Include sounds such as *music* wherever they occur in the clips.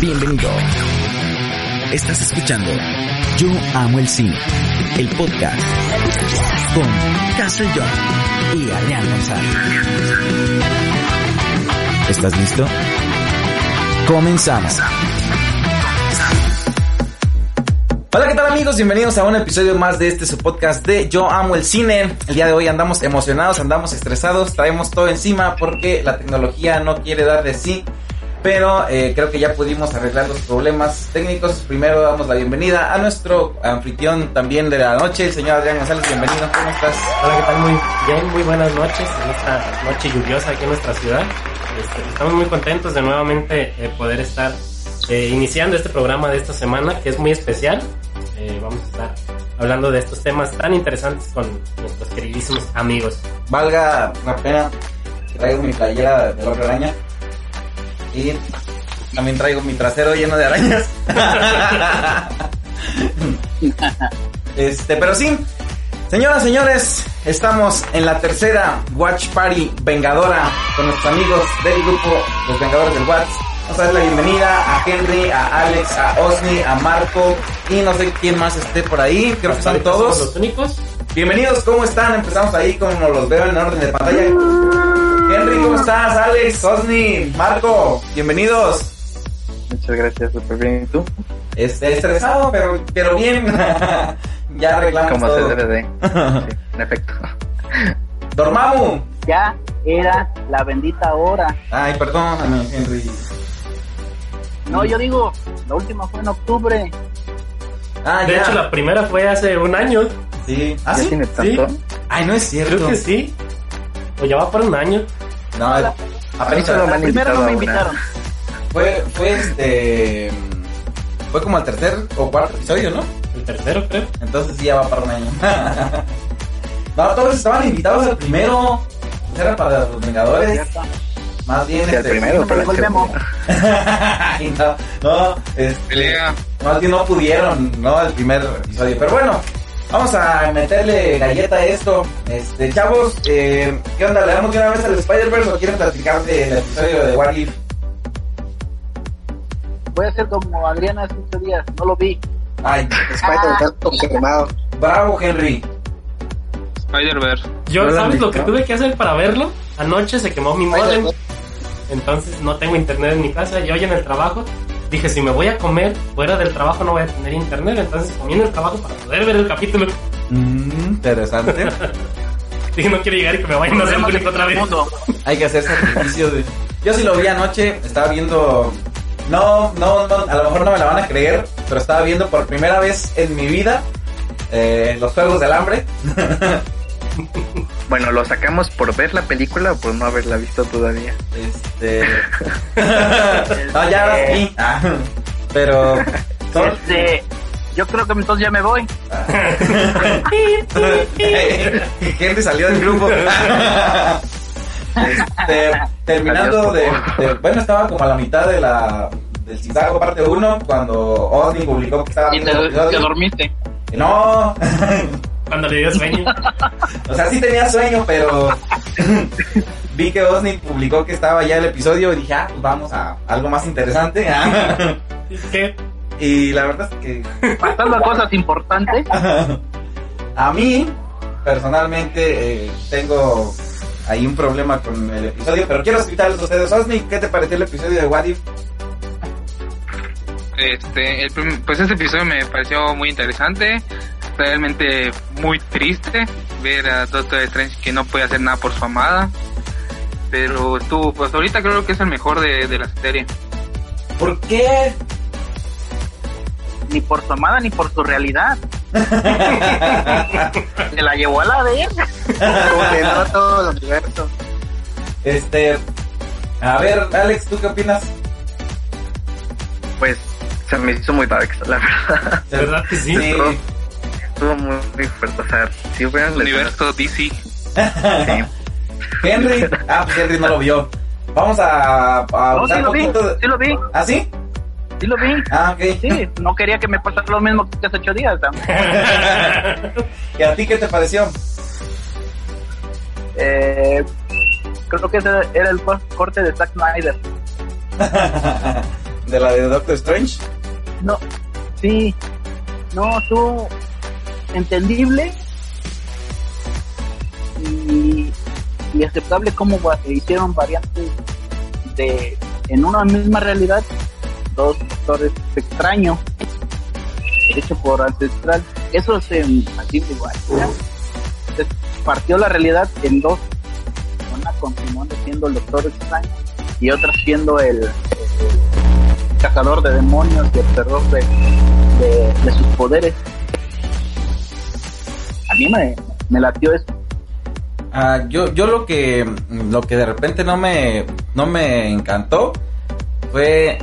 Bienvenido. Estás escuchando Yo Amo el Cine, el podcast con Castle John y Adrián González. ¿Estás listo? Comenzamos. Hola, ¿qué tal amigos? Bienvenidos a un episodio más de este su podcast de Yo Amo el Cine. El día de hoy andamos emocionados, andamos estresados, traemos todo encima porque la tecnología no quiere dar de sí. Pero eh, creo que ya pudimos arreglar los problemas técnicos. Primero damos la bienvenida a nuestro anfitrión también de la noche, el señor Adrián González. Bienvenido, ¿cómo estás? Hola, ¿qué tal? Muy bien, muy buenas noches en esta noche lluviosa aquí en nuestra ciudad. Este, estamos muy contentos de nuevamente eh, poder estar eh, iniciando este programa de esta semana que es muy especial. Vamos a estar hablando de estos temas tan interesantes con nuestros queridísimos amigos. Valga la pena que traigo mi playera de la araña y también traigo mi trasero lleno de arañas. *laughs* este, pero sí, señoras, señores, estamos en la tercera Watch Party Vengadora con nuestros amigos del grupo Los Vengadores del Watch. Vamos a dar la bienvenida a Henry, a Alex, a Osni, a Marco y no sé quién más esté por ahí. Creo que están ¿Somos todos. los únicos? Bienvenidos, ¿cómo están? Empezamos ahí como los veo en orden de pantalla. Henry, ¿cómo estás? Alex, Osni, Marco, bienvenidos. Muchas gracias, súper bien. ¿Y tú? Este, estresado, pero, pero bien. *laughs* ya arreglamos Como se todo. debe de. Sí, *laughs* en efecto. Dormamu. ya era la bendita hora. Ay, perdóname, Henry. No, yo digo, la última fue en octubre. Ah, De ya. hecho, la primera fue hace un año. Sí. ¿Ah, ¿Ya sí? tiene tanto? Ay, no es cierto. Creo que sí. O ya va por un año. No, A me han primera no me invitaron. fue, fue este... Fue como el tercer o cuarto episodio, ¿no? El tercero, creo. Entonces sí, ya va para un año. *laughs* no, todos estaban invitados al primero. Era para los Vengadores. Más bien Sí, el este, primero, pero el segundo. *laughs* No, no, este, más bien no pudieron, ¿no? El primer episodio. Pero bueno, vamos a meterle galleta a esto. Este, chavos, eh, ¿qué onda? ¿Le damos de una vez al Spider-Verse o quieren platicar del episodio de What If? Voy a hacer como Adriana hace ocho días, no lo vi. Ay, *laughs* Spider-Man confirmado. bravo, Henry. Spider-Verse. Yo, ¿No lo han ¿sabes lo que tuve que hacer para verlo? Anoche se quemó mi modem. Entonces no tengo internet en mi casa. Y hoy en el trabajo dije, si me voy a comer fuera del trabajo no voy a tener internet. Entonces comí en el trabajo para poder ver el capítulo. Mm, interesante. *laughs* Dije, no quiero llegar y que me vayan a hacer bullying otra vez. Mundo. Hay que hacer sacrificios. de- Yo sí lo vi anoche, estaba viendo... No, no, no, a lo mejor no me la van a creer, pero estaba viendo por primera vez en mi vida eh, los Juegos del Hambre. *laughs* Bueno, ¿lo sacamos por ver la película o por no haberla visto todavía? Este. *laughs* no, ya ahora sí. Ah, pero. son- Este, yo creo que entonces ya me voy. *laughs* Henry salió del grupo. este, terminando de, de- Bueno, estaba como a la mitad de la. Del Chicago parte 1 cuando Odin publicó que estaba Y te, te dormiste. No, *laughs* Cuando le dio sueño. *laughs* o sea, sí tenía sueño, pero *laughs* vi que Osni publicó que estaba ya el episodio y dije, ah, pues vamos a algo más interesante. *laughs* ¿Qué? y la verdad es que Pasando a cosas importantes, a mí, personalmente, eh, tengo ahí un problema con el episodio, pero quiero escucharles a ustedes. Osni, ¿qué te pareció el episodio de What If? Este, el pues este episodio me pareció muy interesante, realmente muy triste ver a Doctor Strange que no puede hacer nada por su amada, pero estuvo, pues ahorita creo que es el mejor de, de la serie. ¿Por qué? ni por su amada ni por su realidad. *laughs* Se la llevó a la verga. Condenó *laughs* todo el universo. este, a ver, Alex, ¿tú qué opinas? Pues se me hizo muy dark, la verdad. ¿De verdad que sí? Sí. Estuvo muy, muy fuerte. O sea, si hubieran Universo DC. Sí. *laughs* Henry, ah, pues Henry no lo vio. Vamos a, a No, sí lo vi, de- sí lo vi, ¿Ah, sí? sí lo vi. Ah, ok. Sí, no quería que me pasara lo mismo que hace ocho días. ¿no? *laughs* ¿Y a ti qué te pareció? Eh, creo que ese era el cor- corte de Zack Snyder. *laughs* ¿De la de Doctor Strange? No, sí, no, estuvo entendible y, aceptable como hicieron variantes de en una misma realidad dos doctores extraños hecho por ancestral. Eso se así igual se partió la realidad en dos una continuando siendo el doctor extraño y otra siendo el, el cazador de demonios y observador de, de, de sus poderes mí me, me latió eso Ah, yo, yo lo que lo que de repente no me no me encantó fue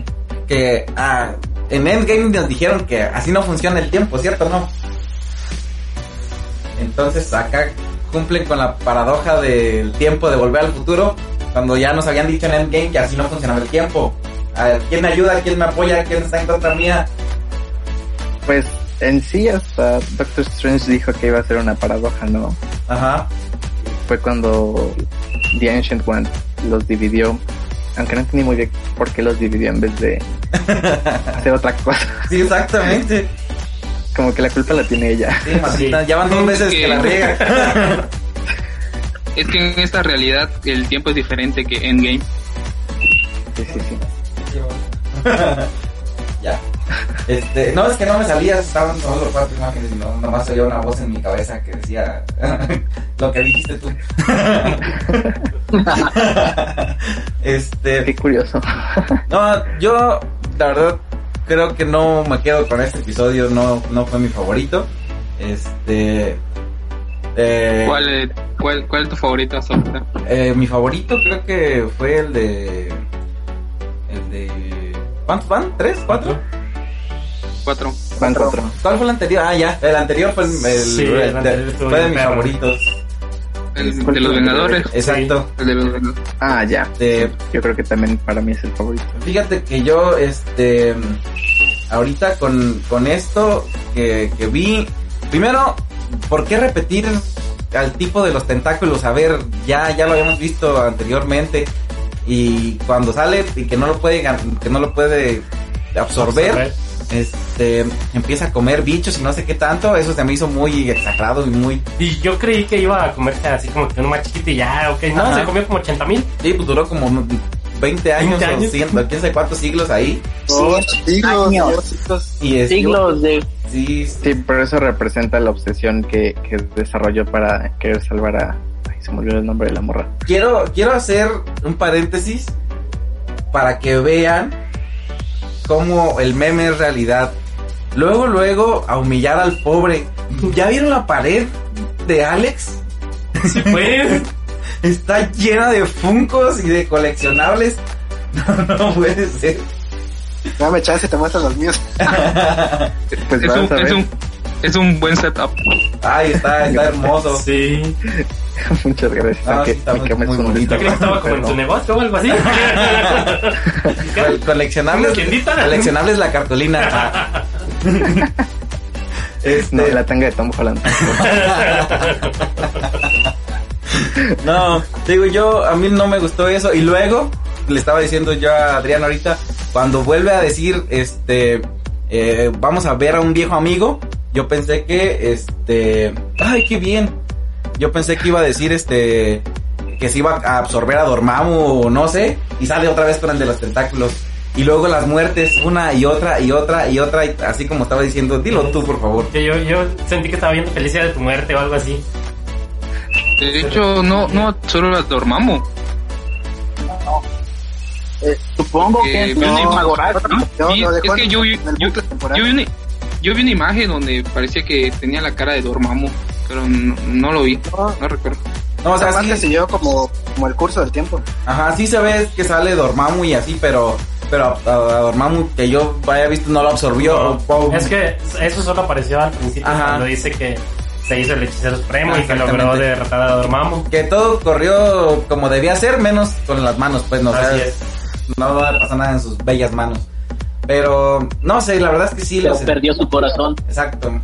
que ah, en Endgame nos dijeron que así no funciona el tiempo, ¿cierto? No. Entonces acá cumplen con la paradoja del tiempo de volver al futuro cuando ya nos habían dicho en Endgame que así no funcionaba el tiempo. ¿Quién me ayuda? ¿Quién me apoya? ¿Quién está en contra mía? Pues en sí hasta Doctor Strange dijo que iba a ser una paradoja, ¿no? Ajá. Fue cuando The Ancient One los dividió, aunque no entendí muy bien por qué los dividió en vez de *laughs* hacer otra cosa. Sí, exactamente. Como que la culpa la tiene ella. Sí, maldita, Sí. ya van dos veces que la riega. *laughs* Es que en esta realidad el tiempo es diferente que Endgame. Sí, sí, sí. *laughs* ya. Este, no, es que no me salía, estaban solo cuatro imágenes y no, nomás oía una voz en mi cabeza que decía *laughs* lo que dijiste tú. *laughs* este, Qué curioso. no, yo la verdad creo que no me quedo con este episodio, no, no fue mi favorito. Este, eh, ¿Cuál, eh, cuál, ¿Cuál es tu favorito eh, mi favorito creo que fue el de, el de, ¿cuántos van? ¿Tres? ¿Cuatro? Cuatro. Van cuatro. ¿Cuál fue el anterior? Ah, ya. El anterior fue el, el- Sí, el- anterior fue de mis perro. favoritos. El de los Vengadores. Exacto. El de los Vengadores. Ah, ya. De- Yo creo que también para mí es el favorito. fíjate que yo, este, ahorita con, con esto que, que vi, primero, ¿por qué repetir al tipo de los tentáculos? A ver, ya, ya lo habíamos visto anteriormente y cuando sale y que no lo puede, gan- que no lo puede absorber. Este empieza a comer bichos y no sé qué tanto, eso se me hizo muy exagerado y muy Y yo creí que iba a comerse así como que uno más chiquito y ya, ok. No, Ajá. se comió como 80 mil. Sí, pues duró como 20 años, 20 años. o 100, quién sabe cuántos siglos ahí. siglos, años. diositos. Y es, siglos de Sí, sí, Sí, pero eso representa la obsesión que, que desarrolló para querer salvar a... Ay, se me olvidó el nombre de la morra. quiero, quiero hacer un paréntesis para que vean cómo el meme es realidad. Luego, luego, a humillar al pobre. ¿Ya vieron la pared de Alex? Sí, pues. *laughs* Está llena de funcos y de coleccionables. *laughs* No, no puede ser. Dame chance, te muestro los míos. *laughs* Pues Es un, a es, un, es un buen setup. Ay, está, está hermoso. *laughs* Sí. *laughs* Muchas gracias. Ah, sí, bonito. Yo creí que estaba como en tu negocio o algo así. Col- *laughs* coleccionables, coleccionables la cartulina. Este, No, la tanga de Tom Holland. No, digo yo, a mí no me gustó eso. Y luego, le estaba diciendo yo a Adrián ahorita, cuando vuelve a decir, este, eh, vamos a ver a un viejo amigo, yo pensé que, este, ay, qué bien. Yo pensé que iba a decir, este, que se iba a absorber a Dormammu o no sé, y sale otra vez con el de los tentáculos. Y luego las muertes, una y otra y otra y otra, y así como estaba diciendo, dilo tú, por favor. Que yo, yo sentí que estaba viendo Felicia de tu muerte o algo así. De hecho, no, no solo las Dormammu. eh, supongo Eh, que un imagen- Magoral, ¿no? No, Sí, lo es que yo vi una, yo vi una imagen donde parecía que tenía la cara de Dormammu, pero no, no lo vi, No, no recuerdo. No, o sea, Además sí, que siguió como, como el curso del tiempo. Ajá, sí se ve que sale Dormammu y así, pero pero a, a Dormammu que yo haya visto no lo absorbió. o- o- Es que eso solo apareció al principio Ajá. cuando dice que se hizo el hechicero supremo Ah, y que logró derrotar a Dormammu. que todo corrió como debía ser, menos con las manos, pues no, o sea, Así es. no pasa nada en sus bellas manos. Pero no sé, la verdad es que sí Pero los perdió su corazón. Exacto.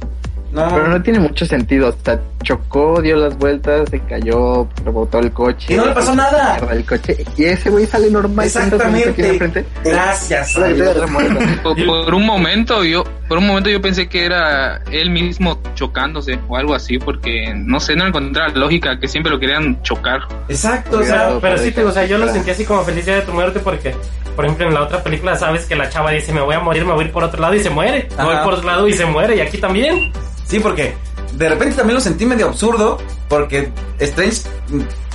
No, Pero no tiene mucho sentido. O sea, chocó, dio las vueltas, se cayó, rebotó el coche. Y no le pasó nada. El coche. Y ese güey sale normal. Exactamente. Gracias. *laughs* Por, un momento yo, por un momento yo pensé que era él mismo chocándose o algo así, porque no sé, no encontraba lógica que siempre lo querían chocar. Exacto, o O sea, pero sí, te, o sea, yo lo sentí así como feliz día de tu muerte porque, por ejemplo, en la otra película sabes que la chava dice, me voy a morir, me voy a ir por otro lado y se muere. Me voy Ajá. por otro lado y se muere. Y aquí también. sí, porque de repente también lo sentí medio absurdo, porque Strange,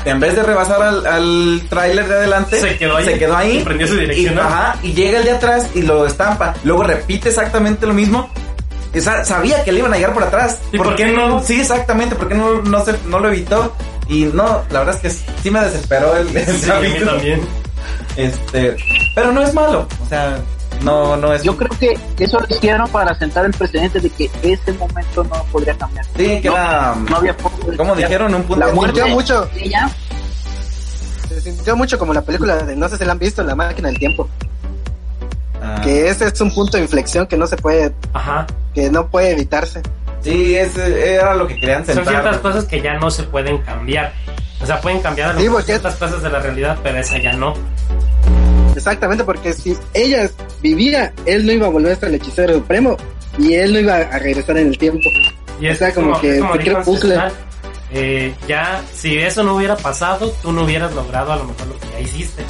en vez de rebasar al, al tráiler de adelante, Se quedó ahí. se quedó ahí Y prendió su y, direccional. ajá, y llega el de atrás y lo estampa. Luego repite exactamente lo mismo. O sea, sabía que le iban a llegar por atrás. ¿Y por qué no? Sí, exactamente, ¿por qué no, no, se, no lo evitó? Y no, la verdad es que sí me desesperó el, el Sí, a mí capítulo. también. Este, pero no es malo, o sea, no, no es. Yo creo que eso lo hicieron para sentar el precedente de que ese momento no podría cambiar. Sí, que no, era. No había forma de Como dijeron, un punto. La Se muerte sintió mucho, de ella, se sintió mucho como la película de, no sé si la han visto, La máquina del tiempo. Ah, Que ese es un punto de inflexión que no se puede, Ajá. que no puede evitarse. Sí, ese era lo que querían Son sentar. ciertas cosas que ya no se pueden cambiar. O sea, pueden cambiar Sí, porque- ciertas cosas de la realidad, pero esa ya no. Exactamente, porque si ella vivía, él no iba a volver a ser el hechicero supremo y él no iba a regresar en el tiempo. Y O sea, como que es como se dijo crea bucle. Eh, ya, si eso no hubiera pasado, tú no hubieras logrado a lo mejor lo que ya hiciste.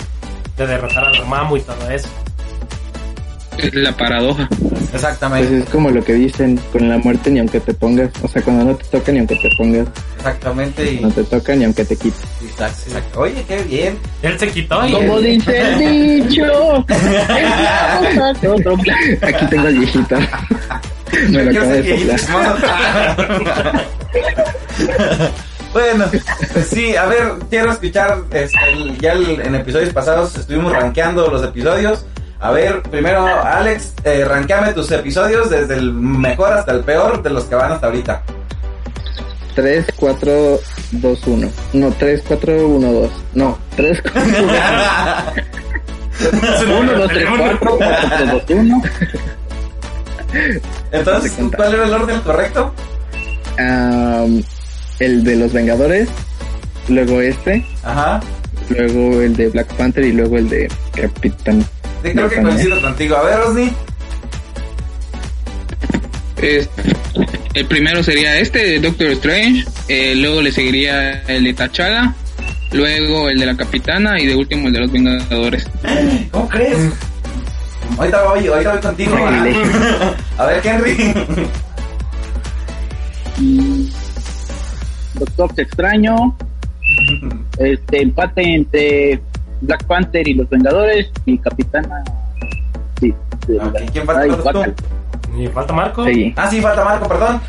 De derrotar a Dormammu y todo eso. Es la paradoja. Pues Exactamente, es como lo que dicen con la muerte ni aunque te pongas. O sea, cuando no te toca ni aunque te pongas. exactamente. Y, No te toca ni aunque te quites. exacto, exacto. Oye, qué bien. Él se quitó y Como dice el *laughs* dicho. *laughs* Aquí tengo al viejito. *laughs* Me lo ser de soplar. ¿no? bueno, pues sí, a ver, quiero escuchar, este, el- ya el- en episodios pasados estuvimos rankeando los episodios. A ver, primero, Alex, eh, rankeame tus episodios desde el mejor hasta el peor de los que van hasta ahorita. 3, 4, 2, 1. No, 3, 4, 1, 2. No, 3, 4, 1, 2, 3, 4, 4, 2, 1. Entonces, ¿cuál era el orden correcto? el de los Vengadores. Luego este. Ajá. Luego el de Black Panther y luego el de Capitán. Sí, creo que coincido contigo. A ver, Rosny. Es- el primero sería este de Doctor Strange, eh, luego le seguiría el de T'Challa, luego el de la Capitana y de último el de los Vengadores. *gasps* ¿Cómo crees? Ahorita voy, ahorita voy contigo. *laughs* A ver, Henry. Doctor Extraño, *laughs* este empate entre Black Panther y los Vengadores y Capitana. Sí, de- Ok, ¿quién falta Ay, guácala. Y falta Marco. Sí. Ah, sí, falta Marco, perdón.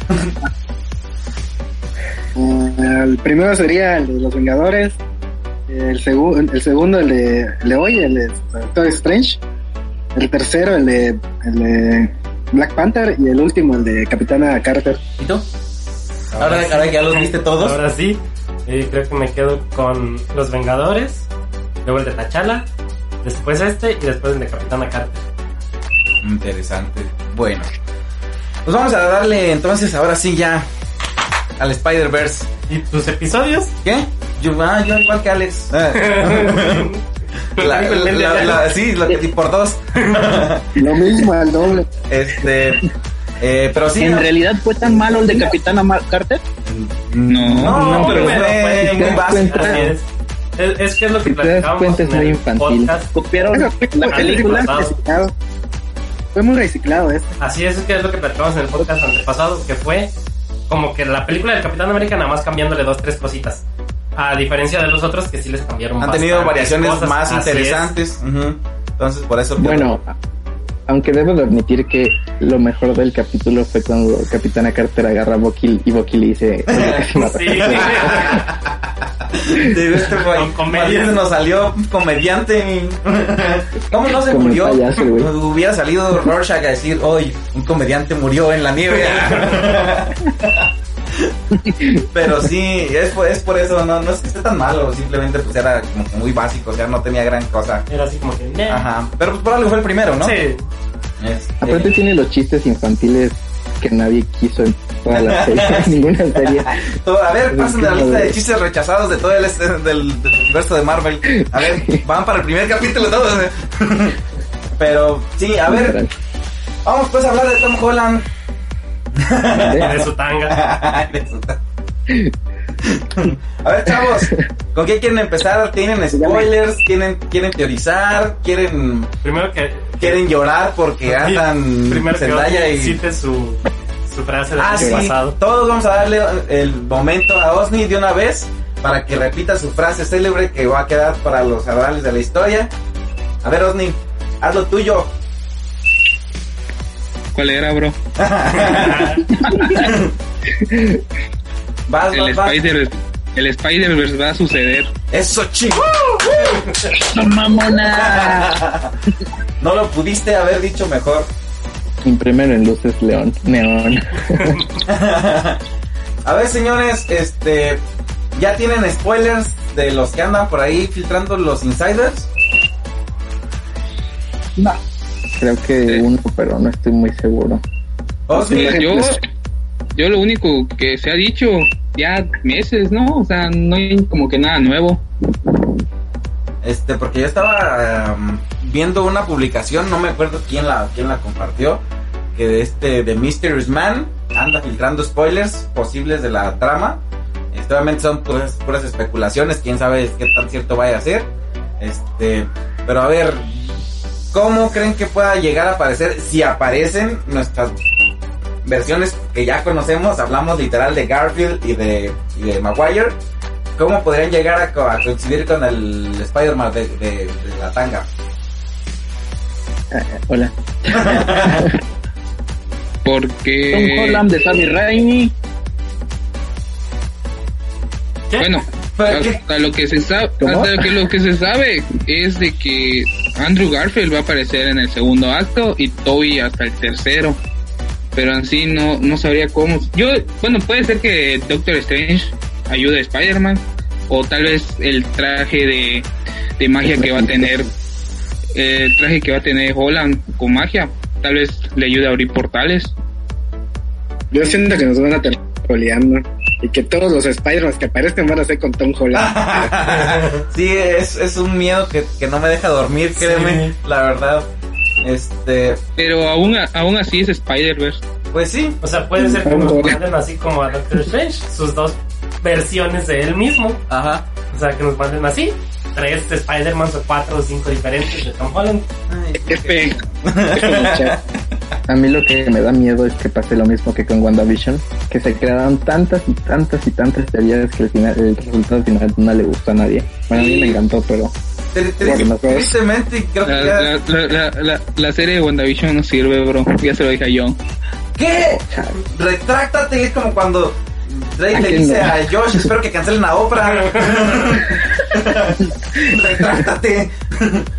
Ah, el primero sería el de los Vengadores. El, segu- el segundo, el de, el de hoy, el de Doctor Strange. El tercero, el de, el de Black Panther. Y el último, el de Capitana Carter. ¿Y tú? Ahora, ahora que ya los viste todos. Ahora sí. Eh, creo que me quedo con los Vengadores. Luego el de T'Challa. Después este y después el de Capitana Carter. Interesante. Bueno. Pues vamos a darle entonces ahora sí ya al Spider-Verse. ¿Y tus episodios? ¿Qué? Yo, ah, yo igual que Alex. *laughs* La- la- la- la- sí, lo que- por dos. *laughs* Lo mismo, al doble. Este. eh, pero sí. ¿En no- realidad fue tan malo el de Capitana Carter? No, No, No, pero pero fue fue- muy básico. Es. Es, que es lo que Si te das platicábamos cuenta, es en muy el infantil. podcast. Copiaron la película. reciclado. Fue muy reciclado este. Así es, es que es lo que platicamos en el podcast antepasado, que fue como que la película del Capitán América nada más cambiándole dos, tres cositas. A diferencia de los otros que sí les cambiaron Han tenido variaciones cosas. más interesantes. Ujú. Entonces, por eso. Bueno, aunque debo de admitir que lo mejor del capítulo fue cuando Capitana Carter agarra a Bucky y Bucky le dice... "Oye, casi es. mata". Sí. *laughs* De este güey. Con nos salió comediante. ¿Cómo no se Como murió? payaso. Hubiera salido Rorschach a decir, hoy un comediante murió en la nieve. *laughs* Pero sí, es por, es por eso, no, no es que esté tan malo, simplemente pues era como que muy básico, o sea, no tenía gran cosa. Era así como que... Ajá, pero pues por algo fue el primero, ¿no? Sí. Este, Aparte tiene los chistes infantiles que nadie quiso en toda la serie, *laughs* ninguna serie. a ver, pasen la lista de chistes rechazados de todo el este, del, del universo de Marvel. A ver, *laughs* van para el primer capítulo todos. *laughs* Pero sí, a ver. Vamos pues a hablar de Tom Holland. de su tanga. de su tanga. A ver, chavos, ¿con qué quieren empezar? ¿Tienen spoilers? ¿Quieren, quieren teorizar? ¿Quieren Primero que quieren llorar porque andan Primero Zendaya y cite su, su frase del ah, año sí. pasado. Todos vamos a darle el momento a Osni de una vez para que repita su frase célebre que va a quedar para los abrales de la historia. A ver, Osni, haz lo tuyo. ¿Cuál era, bro? *laughs* *laughs* vas, el vas, Spider, el Spider-Verse va a suceder. Eso, chico. mamona. *laughs* no lo pudiste haber dicho mejor. Primero en luces león, neón. *laughs* a ver, señores, este, ya tienen spoilers de los que andan por ahí filtrando los insiders. No. Creo que uno, pero no estoy muy seguro. Oh, sí. Pues yo, yo lo único que se ha dicho ya meses, ¿no? O sea, no hay como que nada nuevo. Este, porque yo estaba um, viendo una publicación, no me acuerdo quién la, quién la compartió, que de este, de Mysterious Man, anda filtrando spoilers posibles de la trama. Este, obviamente son puras, puras especulaciones, quién sabe qué tan cierto vaya a ser. Este, pero a ver, ¿cómo creen que pueda llegar a aparecer si aparecen nuestras versiones que ya conocemos? Hablamos literal de Garfield y de, y de Maguire. ¿Cómo podrían llegar a, co a coincidir con el Spider-Man de, de, de, la tanga? Uh, hola. *laughs* Porque. Tom Holland de Sammy Raimi. ¿Qué? Bueno, hasta lo que se sabe, hasta lo que, lo que se sabe es de que Andrew Garfield va a aparecer en el segundo acto y Toby hasta el tercero. Pero así no, no sabría cómo. Yo, bueno, puede ser que Doctor Strange ayude a Spider-Man o tal vez el traje de, de magia que va a tener el traje que va a tener Holland con magia tal vez le ayude a abrir portales yo siento que nos van a terminar troleando y que todos los Spider-Man que aparezcan van a ser con Tom Holland *laughs* sí es, es un miedo que, que, no me deja dormir créeme sí. la verdad este pero aún aún así es Spider-Verse pues sí o sea puede ser que nos manden así como a Doctor Strange sus dos versiones de él mismo. Ajá. O sea, que nos manden así. Tres Spider-Man o cuatro o cinco diferentes de Tom Holland. Ay, qué fe. A mí lo que me da miedo es que pase lo mismo que con WandaVision, que se crearon tantas y tantas y tantas teorías que el, final, el resultado final no le gustó a nadie. Bueno, a mí me encantó, pero... Tristemente, creo que la, ya... la, la, la, la, serie de WandaVision no sirve, bro. Ya se lo dije a John. ¿Qué? Retráctate, es como cuando Drake le dice a Josh, espero que cancelen a Oprah. *laughs* Retráctate. *laughs*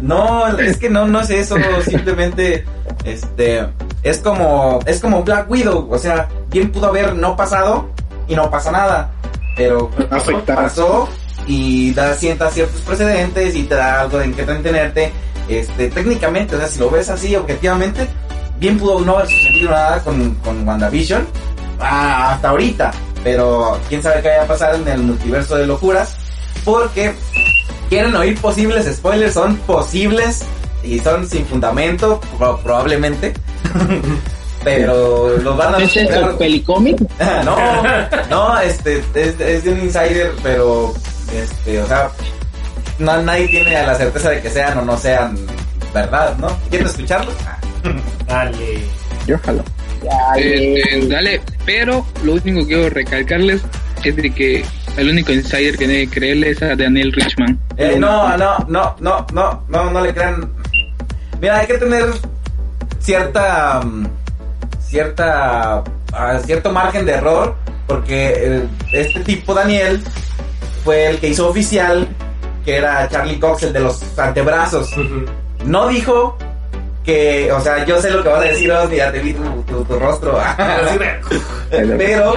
No, es que no, no es eso, simplemente, este, es como, es como Black Widow, o sea, bien pudo haber no pasado y no pasa nada, pero pasó, pasó y da sienta ciertos precedentes y te da algo en que entretenerte, este, técnicamente, o sea, si lo ves así objetivamente, bien pudo no haber sucedido nada con, con WandaVision, ah, hasta ahorita, pero quién sabe qué vaya a pasar en el multiverso de locuras, porque quieren oír posibles spoilers, son posibles y son sin fundamento, probablemente. *laughs* pero los van a ¿Es el pelicómic? *laughs* no, no, este es, es, de un insider, pero este, o sea, no, nadie tiene la certeza de que sean o no sean verdad, ¿no? ¿Quieres escucharlo? *laughs* Dale. Yo jalo. Eh, eh, dale, pero lo único que quiero recalcarles es de que el único insider que debe creerle es a Daniel Richman. Eh, no, no, no, no, no, no, no le crean. Mira, hay que tener cierta, cierta, uh, cierto margen de error, porque este tipo Daniel fue el que hizo oficial, que era Charlie Cox, el de los antebrazos. Uh -huh. No dijo que, o sea, yo sé lo que vas a decir, oh, ya te vi tu, tu, tu rostro. *laughs* pero,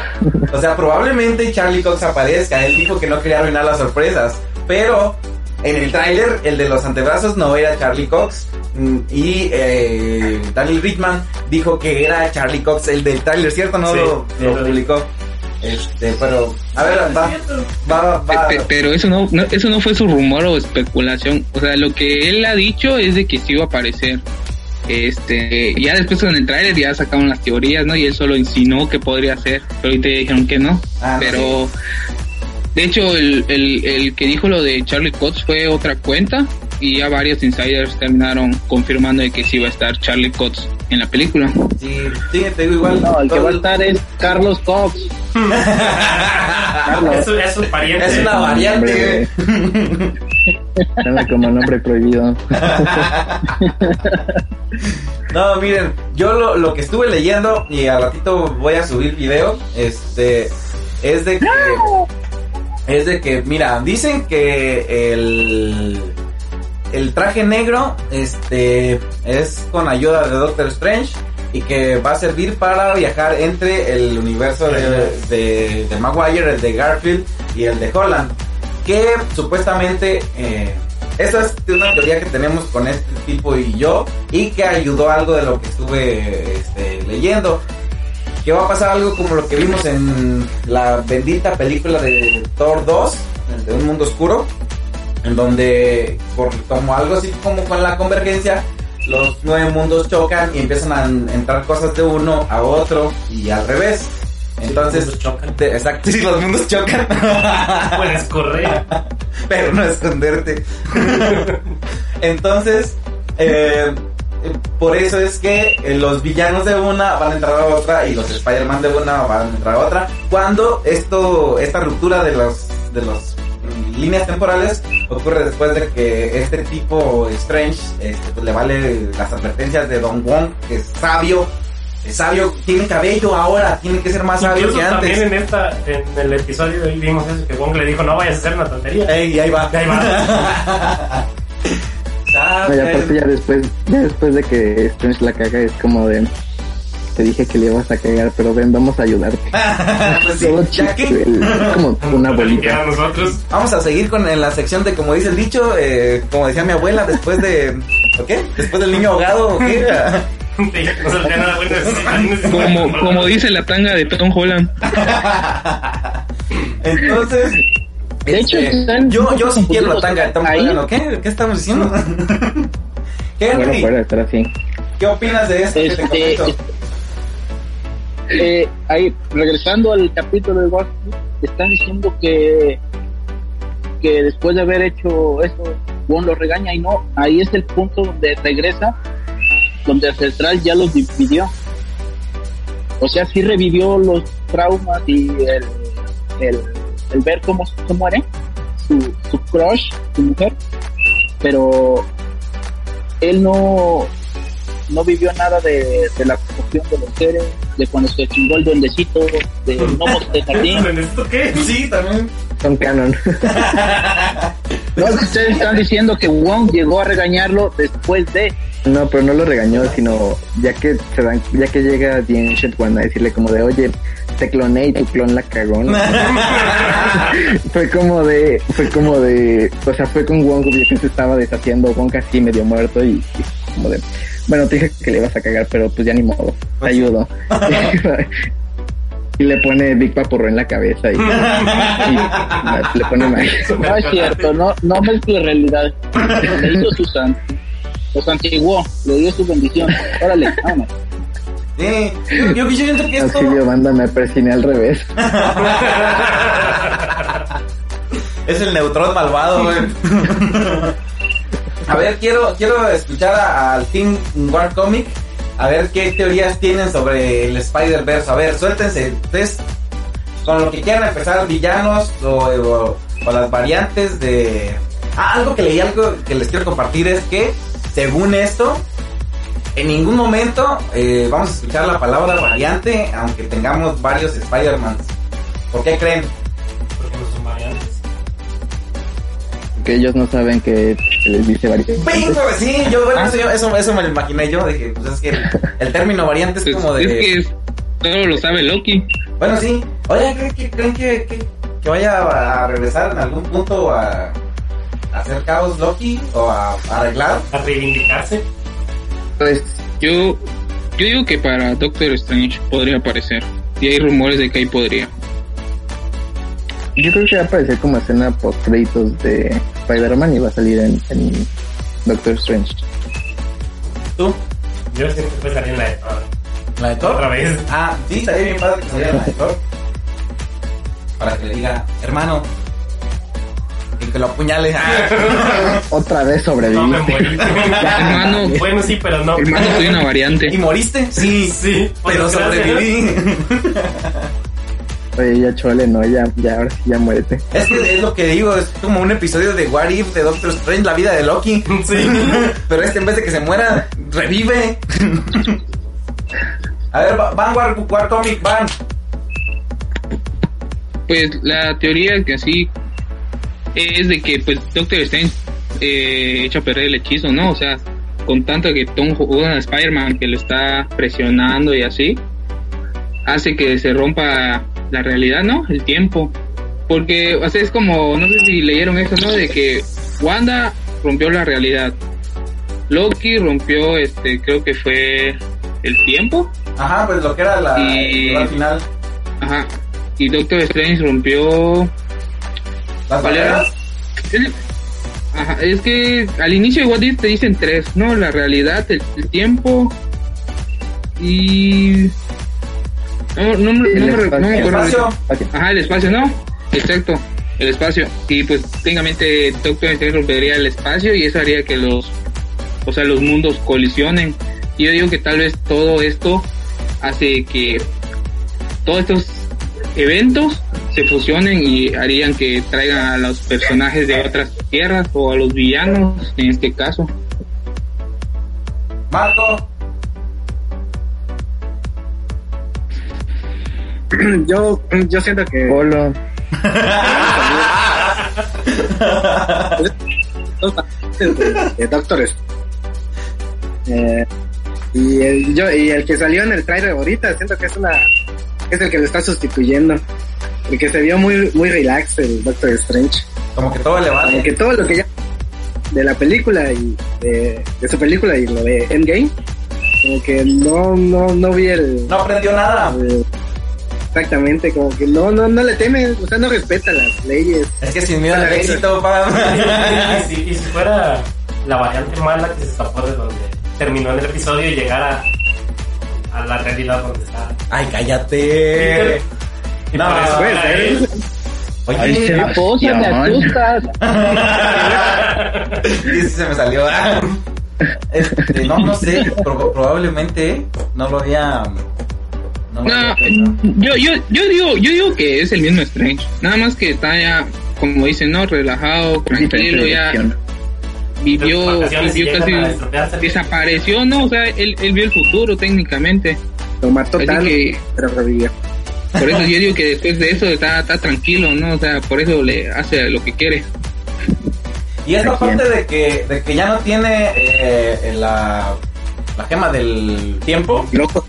o sea, probablemente Charlie Cox aparezca. Él dijo que no quería arruinar las sorpresas. Pero en el tráiler, el de los antebrazos no era Charlie Cox. mm, Y eh, Daniel Rickman dijo que era Charlie Cox el del tráiler, ¿cierto? No Sí, lo, sí, lo lo publicó. Este, pero, a ver, va, va, va. Pe- Pero eso no, no- eso no fue su rumor o especulación. O sea, lo que él ha dicho es de que sí iba a aparecer. Este, ya después en el trailer ya sacaron las teorías, ¿no? Y él solo insinuó que podría ser, pero ahorita dijeron que no. Ah, pero, de hecho, el, el, el que dijo lo de Charlie Cox fue otra cuenta y ya varios insiders terminaron confirmando de que sí iba a estar Charlie Cox en la película. Sí, sí, te digo igual. No, el que va a estar es Carlos Cox. Carlos. *laughs* Es, es un pariente. Es una variante. Como nombre prohibido. *laughs* No, miren, yo lo, lo que estuve leyendo y al ratito voy a subir video, este, es de que, es de que, mira, dicen que el, el traje negro, este, es con ayuda de Doctor Strange y que va a servir para viajar entre el universo de, de, de Maguire, el de Garfield y el de Holland, que supuestamente, eh, esa es una teoría que tenemos con este tipo y yo y que ayudó algo de lo que estuve este, leyendo. Que va a pasar algo como lo que vimos en la bendita película de Thor 2, el de Un Mundo Oscuro, en donde por como algo así como con la convergencia, los nueve mundos chocan y empiezan a en- entrar cosas de uno a otro y al revés. Entonces, mundos chocan. te- exacto, *laughs* sí, los mundos chocan. *laughs* Puedes correr. *laughs* pero no esconderte. Entonces, eh, por eso es que eh, los villanos de una van a entrar a otra y los Spider-Man de una van a entrar a otra. Cuando esto, esta ruptura de los, de los líneas temporales ocurre después de que este tipo Strange este, pues, le vale las advertencias de Don Wong, que es sabio. Es sabio, tiene cabello ahora, tiene que ser más sabio que también antes. en esta, en el episodio de hoy vimos eso que Wong le dijo, no vayas a hacer una tontería. Ey, ahí va. Ahí va. *laughs* *laughs* No, y aparte ya después, ya después de que Strange la caga es como de te dije que le ibas a cagar, pero ven, vamos a ayudarte. *laughs* Sí, que- chiste, el- es como una Para limpiar bolita. a nosotros. Vamos a seguir con en la sección de como dice el dicho, eh, como decía mi abuela, después de ¿o qué? Después del niño ahogado, *laughs* bueno. Como, como dice la tanga de Tom Holland. *laughs* Entonces, De hecho, este, yo, yo sí quiero la tanga de Tom ahí. Holland, ¿o qué? ¿Qué estamos diciendo? Bueno, Henry, estar así. ¿qué opinas de esto que te Este, comento? Eh, ahí, regresando al capítulo de Watchmen, están diciendo que que después de haber hecho eso, Wong lo regaña y no, ahí es el punto donde regresa, donde Ancestral ya los dividió. O sea, sí revivió los traumas y el, el, el ver cómo se muere su, su crush, su mujer, pero él no, no vivió nada de, de la cuestión de los seres, de cuando se chingó el duendecito, de gnomos *laughs* de jardín. ¿Esto qué? Sí, también. Son canon. *laughs* No, ustedes están diciendo que Wong llegó a regañarlo después de. No, pero no lo regañó, sino ya que se dan, ya que llega The Ancient One a decirle como de, oye, te cloné y tu clon la cagó, ¿no? *laughs* fue como de, fue como de, o sea, fue con Wong que se estaba deshaciendo, Wong casi medio muerto y, y como de, bueno, te dije que le ibas a cagar, pero pues ya ni modo, te ayudo. *laughs* y le pone Big Papurro en la cabeza y, y le pone magia. No es cierto, no, no mezcle realidad. Le hizo su san, lo santiguó, le dio su bendición. Órale, vámonos. Sí, yo, yo, yo siento que esto... Auxilio, banda, me persiné al revés. *laughs* Es el neutrón malvado, güey. *laughs* A ver, quiero, quiero escuchar al Team War Comic. A ver qué teorías tienen sobre el Spider-Verse. A ver, suéltense. Ustedes, con lo que quieran empezar, villanos o, o- las variantes de. Ah, algo que leí, algo que les quiero compartir es que, según esto, en ningún momento eh, vamos a escuchar la palabra variante, aunque tengamos varios Spider-Mans. ¿Por qué creen? Porque no son variantes. Que ellos no saben que se les dice variantes. Bingo, sí, yo, bueno, eso, yo- eso, eso me lo imaginé yo, dije, pues es que el, el término variante es Pues, como de... Es que es- todo lo sabe Loki. Bueno, sí, oye, ¿creen que, creen que, que, que vaya a regresar en algún punto a, hacer caos Loki o a, a arreglar. A reivindicarse. Pues Yo, yo digo que para Doctor Strange podría aparecer. Y hay rumores de que ahí podría. Yo creo que va a aparecer como escena post créditos de Spider-Man y va a salir en, en Doctor Strange. ¿Tú? Yo siempre salir en la de Thor. ¿La de Thor? Otra vez. Ah, sí, estaría bien padre que saliera la de Thor. Para que le diga, hermano, y que lo apuñale. Ah. *laughs* Otra vez No me sobreviví. morí. *laughs* Hermano. Bueno, sí, pero no. Hermano, soy una variante. ¿Y moriste? Sí, Sí, pero sobreviví. *laughs* Oye, ya chole, no, ya, ya, ahora sí ya muérete. Es que es lo que digo, es como un episodio de What If de Doctor Strange, la vida de Loki. *laughs* Sí. *laughs* Pero este en vez de que se muera, revive. *laughs* A ver, va- Van War, War Comic, Van. Pues la teoría que así es de que pues Doctor Strange eh, echa a perder el hechizo, ¿no? O sea, con tanto que Tom Holland Spider-Man que lo está presionando y así, hace que se rompa la realidad, ¿no? El tiempo. Porque, o sea, es como, no sé si leyeron eso, ¿no? De que Wanda rompió la realidad. Loki rompió, este, creo que fue el tiempo. Ajá, pues lo que era la Y- al final. Ajá. Y Doctor Strange rompió Las barreras. Es, ajá, es que al inicio de What If te dicen tres, ¿no? La realidad, el, el tiempo y... No, no, me- no, me, no me El acuerdo. espacio. Ajá, el espacio, ¿no? Exacto, el espacio. Y pues técnicamente Doctor Strange rompería el espacio y eso haría que los, o sea, los mundos colisionen. Y yo digo que tal vez todo esto hace que todos estos eventos se fusionen y harían que traigan a los personajes de otras tierras o a los villanos en este caso. Marco. *clears throat* yo, yo siento que Polo. de *laughs* Doctor. Eh, y el, yo, y el que salió en el trailer ahorita, siento que es una es el que lo está sustituyendo. El que se vio muy, muy relax el Doctor Strange. Como que todo le Como que todo lo que ya de la película y de, de su película y lo de Endgame, como que no, no, no vi el, No aprendió nada. el- exactamente, como que no, no, no le teme, o sea, no respeta las leyes. Es que sin miedo al éxito, pa. y, si, y si fuera la variante mala que se escapó de donde terminó en el episodio y llegara a la realidad donde está. Ay, cállate. No, eso Pues, era él. Ay, Oye, se- me Emoción. asustas. *laughs* sí, sí se me salió. Este, no, no sé, pro- probablemente no lo había. Pensado. yo, yo, yo digo, yo digo que es el mismo Strange. Nada más que está ya, como dicen, ¿no? Relajado, tranquilo, ya vivió, vivió casi desapareció, ¿no? O sea, él, él vio el futuro técnicamente. Lo mató Así tal, que pero revivió. por eso yo digo que después de eso está, está tranquilo, ¿no? O sea, por eso le hace lo que quiere. Y esta parte de que, de que ya no tiene eh, la, la gema del tiempo. Loco.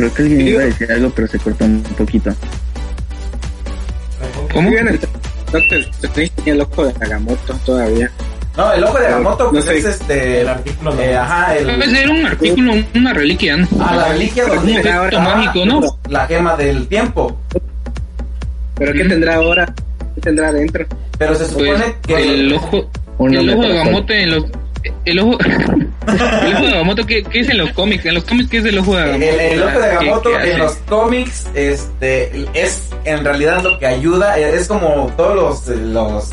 Creo que alguien iba a decir algo, pero se cortó un poquito. ¿Cómo? En el Doctor tenía el ojo de Agamotto todavía. No, el ojo de Agamotto, No pues sé. es este. El artículo eh, no. ajá, Debe el, ser un artículo, una reliquia, ¿no? ah, la reliquia donde efecto ahora- mágico, ¿no? la gema del tiempo. Pero ¿qué tendrá ahora? ¿Qué tendrá adentro? Pero se supone Pues que el ojo, el ojo de para Agamotto en los... El ojo, *laughs* el ojo de Agamotto, ¿qué, ¿qué es en los cómics? En los cómics, ¿qué es el ojo de Agamotto? el ojo de ¿Qué- Agamotto en los cómics este es en realidad lo que ayuda es como todos los los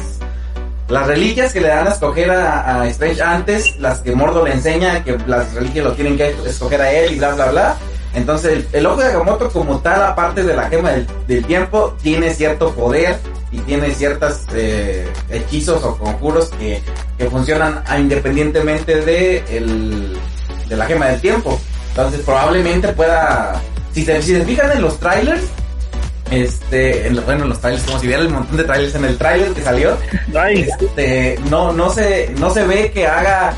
las reliquias que le dan a escoger a, a Strange antes las que Mordo le enseña que las reliquias lo tienen que escoger a él y bla bla bla entonces el, el ojo de Agamotto como tal aparte de la gema del, del tiempo tiene cierto poder y tiene ciertos hechizos o conjuros que, que funcionan a- independientemente de el, de la gema del tiempo. Entonces probablemente pueda si se, si se fijan en los trailers este en, bueno en los trailers como si vieran el montón de trailers en el trailer que salió este, no no se no se ve que haga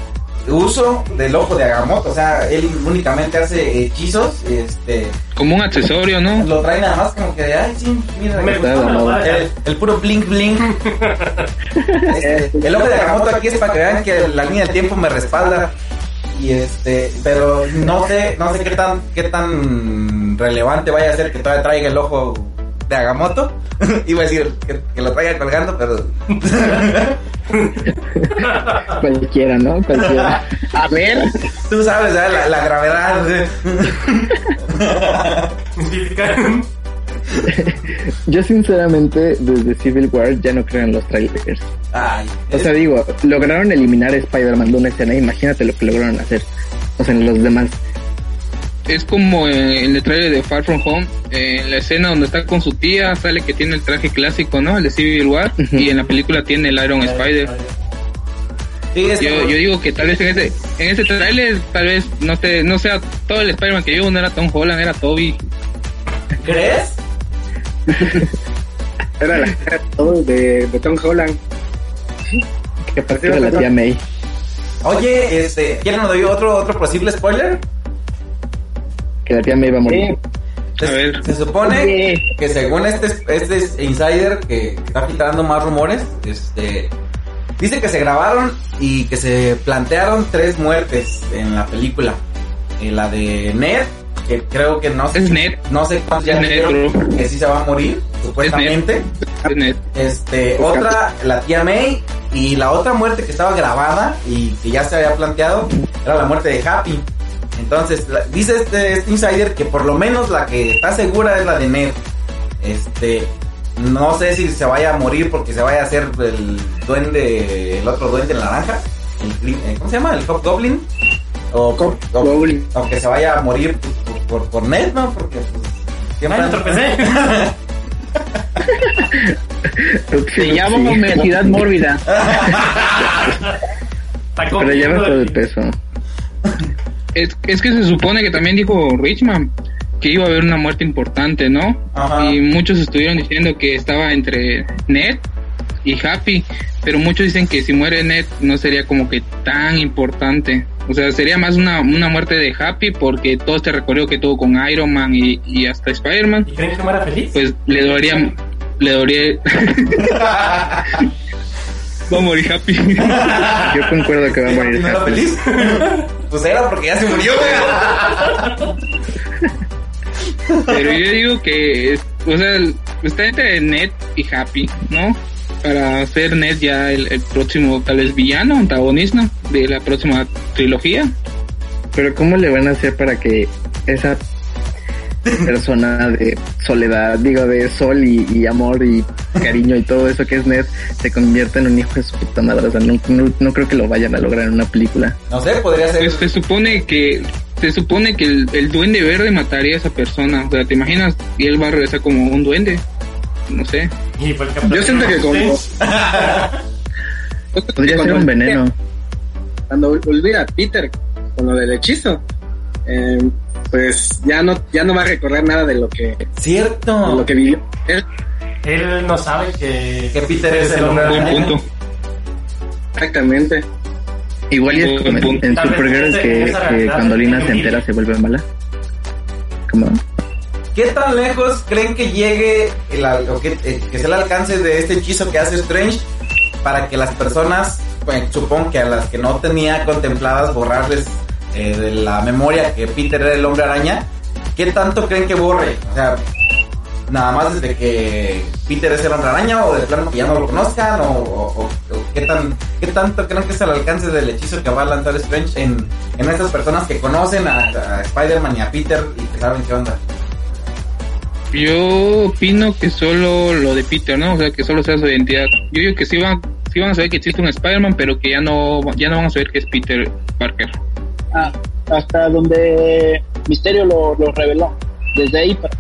uso del ojo de Agamotto. O sea, él únicamente hace hechizos. Este, Como un accesorio, ¿no? lo trae nada más como que de, ay, sí, mira. Me El, el puro blink blink. *laughs* Este, el ojo de Agamotto aquí es para que vean que la línea del tiempo me respalda. Y este, pero no sé, no sé qué tan, qué tan relevante vaya a ser que todavía traiga el ojo de Agamotto. *laughs* Iba a decir que, que lo traiga colgando, pero *laughs* Cualquiera, ¿no? Cualquiera. *laughs* A ver, tú sabes, ¿verdad? La, la gravedad. Yo sinceramente desde Civil War ya no creo en los trailers. Ay, O sea, digo, lograron eliminar a Spider-Man de una escena, imagínate lo que lograron hacer. O sea, en los demás. Es como en el trailer de Far From Home, en la escena donde está con su tía, sale que tiene el traje clásico, ¿no? El de Civil War, y en la película tiene el Iron Spider. sí, Yo, como- yo digo que tal vez en ese, en ese trailer, tal vez no esté, no sea todo el Spider-Man que yo, no era Tom Holland, era Toby. ¿Crees? *laughs* Era la cara todo de, de Tom Holland. Que de la tía May. Oye, este, ¿quieren doy otro, otro posible spoiler? Que la tía May va a morir. A ver. Se supone que según este, este insider que está filtrando más rumores, este, dice que se grabaron y que se plantearon tres muertes en la película. Eh, la de Ned, que creo que no sé, Es Ned. no sé cuántos ya Ned, que sí se va a morir, supuestamente. Es. Este, otra, la tía May, y la otra muerte que estaba grabada y que ya se había planteado era la muerte de Happy. Entonces, la- dice este, este insider que por lo menos la que está segura es la de Ned. Este, no sé si se vaya a morir porque se vaya a hacer el duende, el otro duende naranja. El, gri- eh, ¿Cómo se llama? El Hobgoblin. O, Hop o- Goblin. o que se vaya a morir por, por, por Ned, ¿no? Porque pues, siempre Ay, tropecé. *laughs* se llama Sí. obesidad mórbida. *laughs* Pero bajó de el- peso. Es, es que se supone que también dijo Richman que iba a haber una muerte importante, ¿no? Ajá. Y muchos estuvieron diciendo que estaba entre Ned y Happy, pero muchos dicen que si muere Ned no sería como que tan importante. O sea, sería más una, una muerte de Happy porque todo este recorrido que tuvo con Iron Man y, y hasta Spider-Man, ¿Y creen que muera feliz? pues le dolería, le dolería... *laughs* *laughs* Va a morir Happy. *laughs* Yo concuerdo que va a morir ¿No era Happy. feliz? *laughs* pues era porque ya se murió, güey. Pero yo digo que, es- o sea, el- está entre Ned y Happy, ¿no? Para hacer Ned ya el, el próximo, tal vez, villano, antagonista de la próxima trilogía. Pero ¿cómo le van a hacer para que esa persona de soledad, digo, de sol y, y amor y cariño y todo eso que es Ned, se convierta en un hijo de su puta madre? O sea, no, no, no creo que lo vayan a lograr en una película. No sé, podría ser. Pues se supone que, se supone que el, el duende verde mataría a esa persona. O sea, ¿te imaginas? Y él va a regresar como un duende. No sé. Y fue el Yo siento que como- *laughs* Podría ser un veneno. Cuando olvida a Peter con lo del hechizo, eh, pues ya no, ya no va a recordar nada de lo que, de Cierto. lo que vivió. Él, Él no sabe que, Que Peter es el hombre Buen punto. exactamente. Igual y es como en, en Supergirl que, esa que realidad cuando Lina se entera se vuelve mala. Como ¿Qué tan lejos creen que llegue el, al- o que, eh, que sea el alcance de este hechizo que hace Strange para que las personas, pues, supongo que a las que no tenía contempladas borrarles eh, de la memoria que Peter era el hombre araña, ¿qué tanto creen que borre? O sea, nada más desde que Peter es el hombre araña o de plano que ya no lo conozcan o, o- qué, tan, qué tanto creen que es el alcance del hechizo que va a lanzar Strange en, en estas personas que conocen a, a Spider-Man y a Peter y que saben qué onda. Yo opino que solo lo de Peter, ¿no? O sea, que solo sea su identidad. Yo digo que sí van, sí van a saber que existe un Spider-Man, pero que ya no, ya no van a saber que es Peter Parker. Ah, hasta donde Misterio lo, lo reveló. Desde ahí para.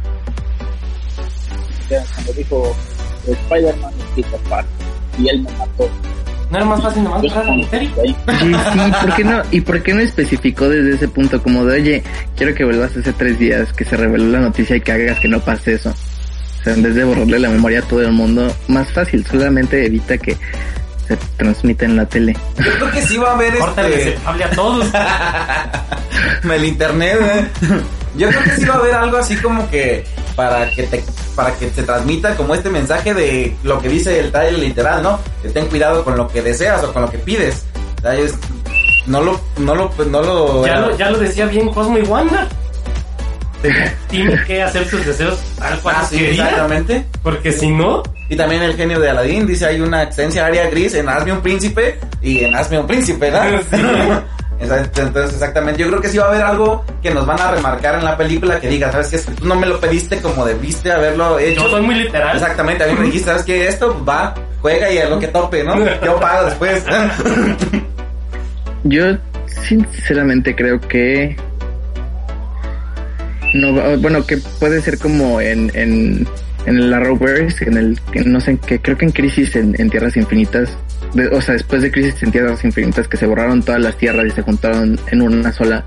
O sea, cuando dijo Spider-Man es Peter Parker y él me mató. No era más fácil nomás entrar misterio. Sí, sí, *laughs* ¿por qué no? ¿Y por qué no especificó desde ese punto como de, oye, quiero que vuelvas hace tres días que se reveló la noticia y que hagas que no pase eso? O sea, en vez de borrarle la memoria a todo el mundo, más fácil, solamente evita que se transmite en la tele. Yo creo que sí va a haber este... hable a todos. *laughs* el internet, ¿eh? Yo creo que sí va a haber algo así como que para que te para que te transmita como este mensaje de lo que dice el trailer literal, ¿no? Que ten cuidado con lo que deseas o con lo que pides. no lo no lo no lo ya, lo ya lo decía bien Cosmo y Wanda. *laughs* Tiene que hacer sus deseos al cual ah, sí, Exactamente. Porque si no. Y también el genio de Aladdin dice hay una extensa área gris en Hazme un príncipe y en Hazme un príncipe, ¿verdad? *laughs* Entonces, exactamente, yo creo que sí va a haber algo que nos van a remarcar en la película que diga, ¿sabes qué? Es que tú no me lo pediste como debiste haberlo hecho. Yo soy muy literal. Exactamente, a mí me dijiste, ¿sabes qué? Esto va, juega y es lo que tope, ¿no? Yo pago después. *laughs* yo sinceramente creo que no bueno que puede ser como en en, en el Arrowverse en el no sé que creo que en Crisis en Tierras Infinitas o sea, después de Crisis en Tierras Infinitas que se borraron todas las tierras y se juntaron en una sola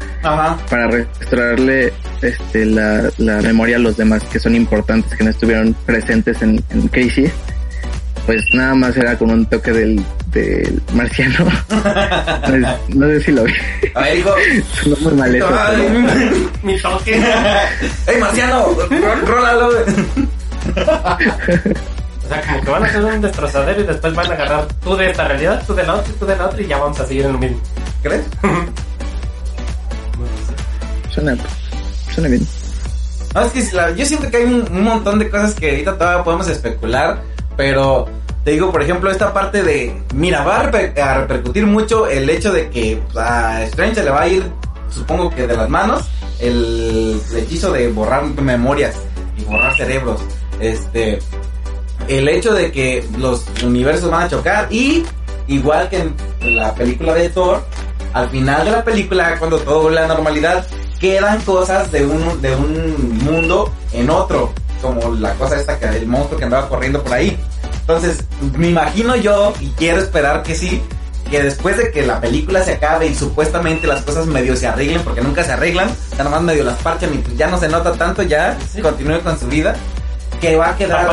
para restaurarle este, la, memoria a los demás que son importantes, que no estuvieron presentes en, Crisis, pues nada más era con un toque del, del marciano. *laughs* no, sé si lo vi. A ver, hijo. muy mal eso. mi, toque. *laughs* ¡Ey, marciano! ¡Rólalo! Sea, como que van a hacer un destrozadero y después van a agarrar tú de esta realidad, tú de la otra y tú de la otra y ya vamos a seguir en lo mismo. ¿Crees? *laughs* suena, suena bien. No, es que yo siento que hay un, montón de cosas que ahorita todavía podemos especular, pero te digo, por ejemplo, esta parte de, mira, va a, repercutir mucho el hecho de que a Strange le va a ir, supongo que de las manos, el hechizo de borrar memorias y borrar cerebros. Este, el hecho de que los universos van a chocar y igual que en la película de Thor, al final de la película, cuando todo vuelve a la normalidad, quedan cosas de un, de un mundo en otro, como la cosa esta que el monstruo que andaba corriendo por ahí. Entonces, me imagino yo, y quiero esperar que sí, que después de que la película se acabe y supuestamente las cosas medio se arreglen, porque nunca se arreglan, ya nomás medio las parchan y pues ya no se nota tanto, ya continúe con su vida que va a quedar.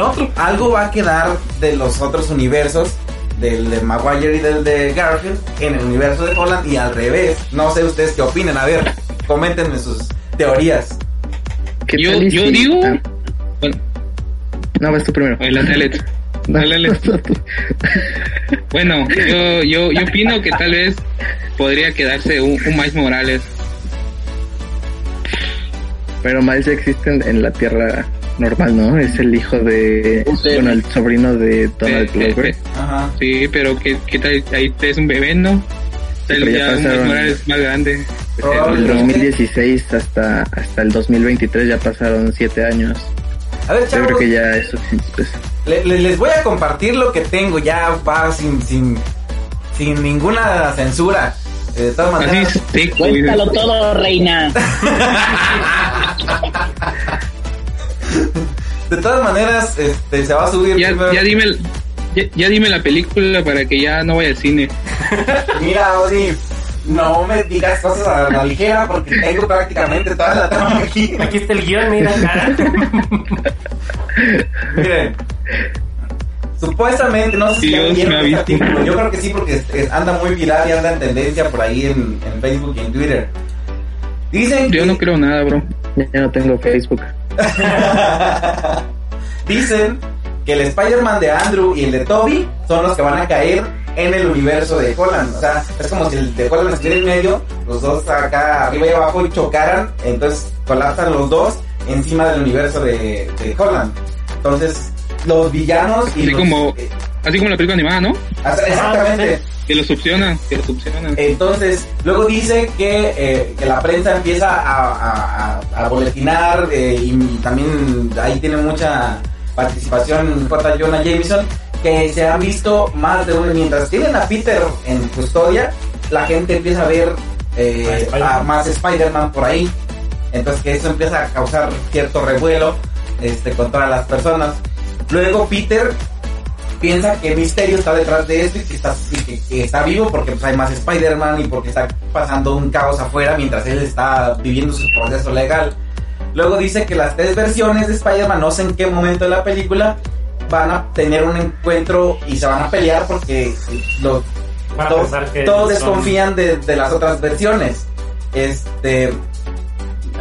otro. Algo va a quedar de los otros universos, del de Maguire y del de Garfield, en el universo de Holland y al revés. No sé ustedes qué opinen. A ver, coméntenme sus teorías. Yo, yo digo. Ah. No, vas tú primero. Adelante, bueno, yo, yo, yo opino que tal vez podría quedarse un, un Miles Morales. Pero Miles existe en la Tierra normal, ¿no? Es el hijo de, bueno, el sobrino de Donald Glover. Ajá. Sí, pero ¿qué, qué tal? Ahí es un bebé, ¿no? Tal ya, es más grande. Del 2016 hasta, hasta el 2023 ya pasaron 7 años. A ver, chavos, Yo creo que ya eso pues. les voy a compartir lo que tengo, ya va sin, sin, sin ninguna censura. Eh, de todas maneras. Cuéntalo todo, reina. *laughs* *laughs* *laughs* de todas maneras, este, se va a subir. Ya, dime, ya, dime la película para que ya no vaya al cine. *laughs* Mira, Odi, no me digas cosas a la ligera porque tengo prácticamente toda la trama *laughs* aquí. Aquí está el guion, mira, cara. Miren. Supuestamente, no sé si Dios este artículo. Yo creo que sí, porque anda muy viral y anda en tendencia por ahí en, Facebook y en Twitter. Dicen Yo no creo nada, bro. Ya no tengo Facebook. *laughs* Dicen que el Spider-Man de Andrew y el de Toby son los que van a caer en el universo de Holland. O sea, es como si el de Holland estuviera en medio, los dos acá arriba y abajo y chocaran, entonces colapsan los dos encima del universo de, de Holland. Entonces, los villanos y como eh, así como la película animada, ¿no? Exactamente. Que los succionan, que los succionan. Entonces, luego dice que, eh, que la prensa empieza a, a, a boletinar eh, y también ahí tiene mucha participación J. Jonah Jameson, que se han visto más de uno. Mientras tienen a Peter en custodia, la gente empieza a ver eh, a más Spider-Man por ahí. Entonces que eso empieza a causar cierto revuelo este, con todas las personas. Luego Peter piensa que Misterio está detrás de esto y que está, que, está vivo porque pues, hay más Spider-Man y porque está pasando un caos afuera mientras él está viviendo su proceso legal. Luego dice que las tres versiones de Spider-Man, no sé en qué momento de la película, van a tener un encuentro y se van a pelear porque los Van a todos, que desconfían de, de las otras versiones. Este.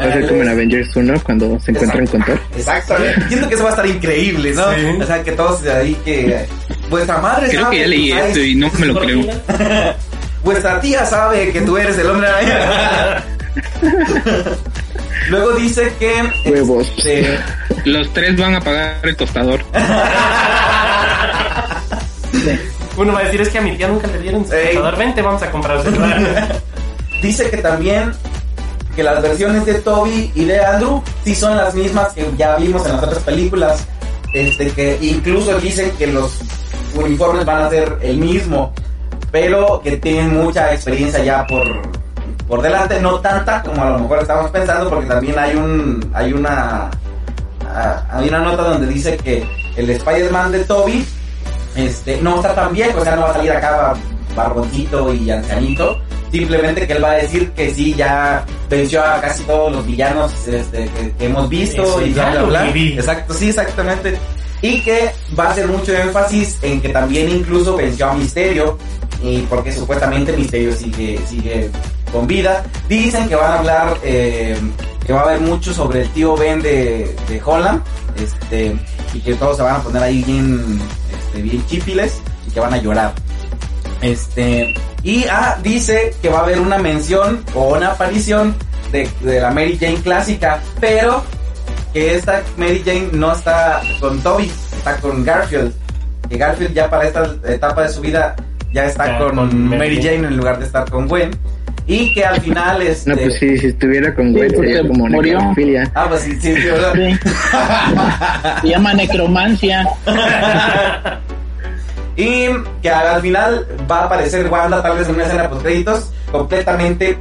Va a ser como en Avengers 1 cuando se encuentran con Thor. Exacto. Siento que eso va a estar increíble, ¿no? Sí. O sea, que todos de ahí que. Vuestra madre Creo sabe que ya leí esto y no me lo *laughs* creo. *laughs* Vuestra tía sabe que tú eres el hombre araña. *laughs* Luego dice que. Huevos. este, Los tres van a pagar el tostador. Uno va a decir, es que a mi tía nunca le dieron su Ey. computador. Vente, vamos a comprar celular. dice que también que las versiones de Toby y de Andrew sí son las mismas que ya vimos en las otras películas. Este, que incluso dicen que los uniformes van a ser el mismo, pero que tienen mucha experiencia ya por, por delante, no tanta como a lo mejor estábamos pensando, porque también hay un hay una ah, hay una nota donde dice que el Spider-Man de Toby este, no está tan viejo, o sea, no va a salir acá bar- barboncito y ancianito. Simplemente que él va a decir que sí, ya venció a casi todos los villanos este, que, que hemos visto Eso, y ya bla, bla, lo bla. Exacto, sí, exactamente. Y que va a hacer mucho énfasis en que también incluso venció a Misterio, y porque supuestamente Misterio sigue, sigue con vida. Dicen que van a hablar, eh, que va a haber mucho sobre el tío Ben de, de Holland, este, y que todos se van a poner ahí bien, este, bien chipiles y que van a llorar. Este, y ah, dice que va a haber una mención o una aparición de, de la Mary Jane clásica, pero que esta Mary Jane no está con Toby, está con Garfield. Que Garfield ya para esta etapa de su vida ya está Ya, con, con Mary Jane en lugar de estar con Gwen. Y que al final *laughs* este... No, pues sí, si estuviera con Sí, Gwen porque sería como murió. necrofilia. Ah, pues sí, sí, sí, ¿verdad? Sí. *laughs* Se llama necromancia. *laughs* Y que al final va a aparecer Wanda tal vez en una escena post créditos completamente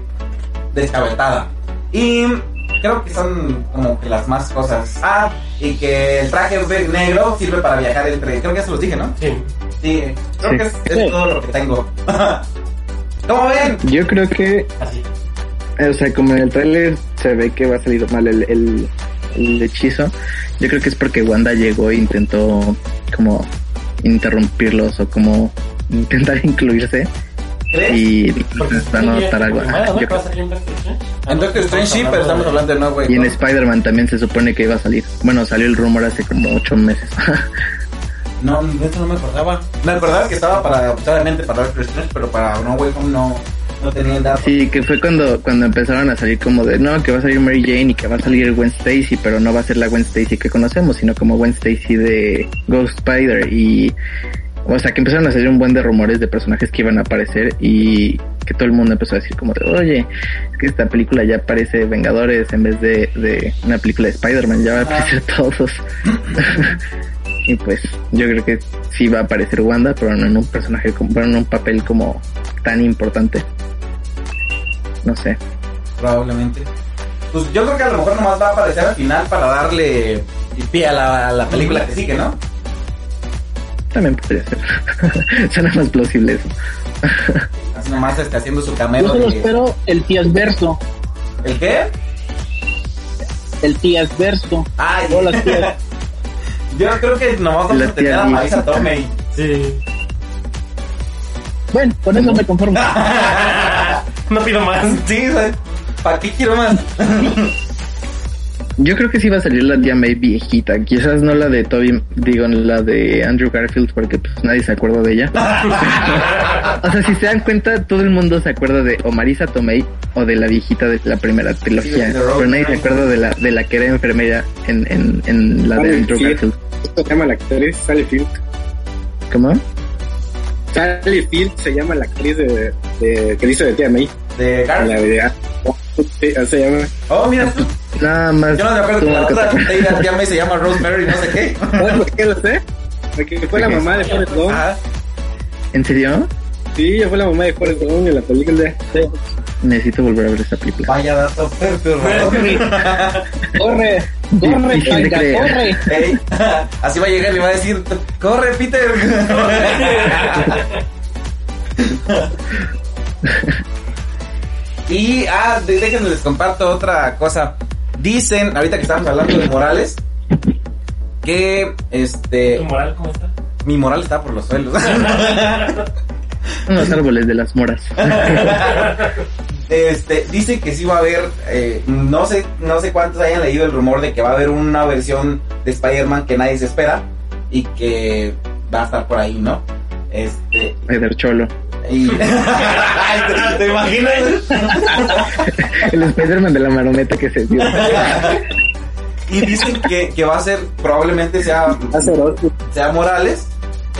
descabetada. Y creo que son como que las más cosas. Ah, y que el traje negro sirve para viajar entre... Creo que eso los dije, ¿no? Sí. Sí, creo Sí. que es, es Sí. todo lo que tengo. *laughs* ¿Cómo ven? Yo creo que, Así. o sea, como en el trailer se ve que va a salir mal el, el, el hechizo, yo creo que es porque Wanda llegó e intentó como interrumpirlos o como intentar *laughs* incluirse ¿Crees? y pues, *laughs* van a notar algo. en Doctor Strange. En Doctor Strange sí, pero estamos hablando de no, güey. Y en. Spider-Man también se supone que iba a salir. Bueno, salió el rumor hace como ocho meses. *laughs* No, de eso no me acordaba. Me acordaba que estaba para, obviamente para Doctor Strange, pero para No Way Home no, no tenía el dato. Sí, que fue cuando, cuando empezaron a salir como de, no, que va a salir Mary Jane y que va a salir Gwen Stacy, pero no va a ser la Gwen Stacy que conocemos, sino como Gwen Stacy de Ghost Spider y, o sea, que empezaron a salir un buen de rumores de personajes que iban a aparecer y que todo el mundo empezó a decir como de, oye, es que esta película ya parece Vengadores en vez de, de una película de Spider-Man, ya va a aparecer todos. *laughs* y pues, yo creo que sí va a aparecer Wanda, pero no en un personaje, como, pero en un papel como tan importante. No sé. Probablemente. Pues yo creo que a lo mejor nomás va a aparecer al final para darle pie a la, a la película que sigue, ¿no? También podría ser. *laughs* Suena más plausible eso. *laughs* Así nomás está haciendo su Yo cameo. solo de- espero el tías verso. ¿El qué? El tías verso. Ay, Todas las tías. *laughs* yo creo que nomás vamos La a tener a Marisa Tomei. Sí. Bueno, con eso me conformo. *laughs* No pido más. Sí, ¿para qué quiero más? Yo creo que sí va a salir la tía May viejita. Quizás no la de Toby, digo, la de Andrew Garfield, porque pues nadie se acuerda de ella. *laughs* o sea, si se dan cuenta, todo el mundo se acuerda de o Marisa Tomei o de la viejita de la primera trilogía. Sí, pero nadie se acuerda de la, de la que era enfermera en, en, en la de Andrew Field. Garfield. Se llama la actriz Sally Field. ¿Cómo? Sally Field se llama la actriz de, de que hizo de tía May. De Garfield. de sí, así se llama. Oh, mira tú. Nada más. Yo no me acuerdo que la otra ella ya me se llama Rosemary, no sé qué. *laughs* ¿Sabes por qué lo sé? Porque fue la mamá de Forrest Gump. Ajá. ¿En serio? Sí, ella fue la mamá de Forrest Gump en la película. Sí. Necesito volver a ver esa película. Vaya dato perturbador. Corre, corre, Paika, creer. corre. Así va a llegar y va a decir, corre Peter. *laughs* y, ah, déjenme les comparto otra cosa. Dicen, ahorita que estamos hablando de Morales, que que este ¿Tu moral cómo está? mi moral está por los suelos. *laughs* Los árboles de las moras. *laughs* Este, dice que sí va a haber, eh, no sé, no sé cuántos hayan leído el rumor de que va a haber una versión de Spider-Man que nadie se espera y que va a estar por ahí, ¿no? Este, Spider Cholo. y... *laughs* ¿Te, te imaginas? *laughs* El Spider-Man de la marometa que se dio. y dicen que, que va a ser, probablemente sea, sea Morales,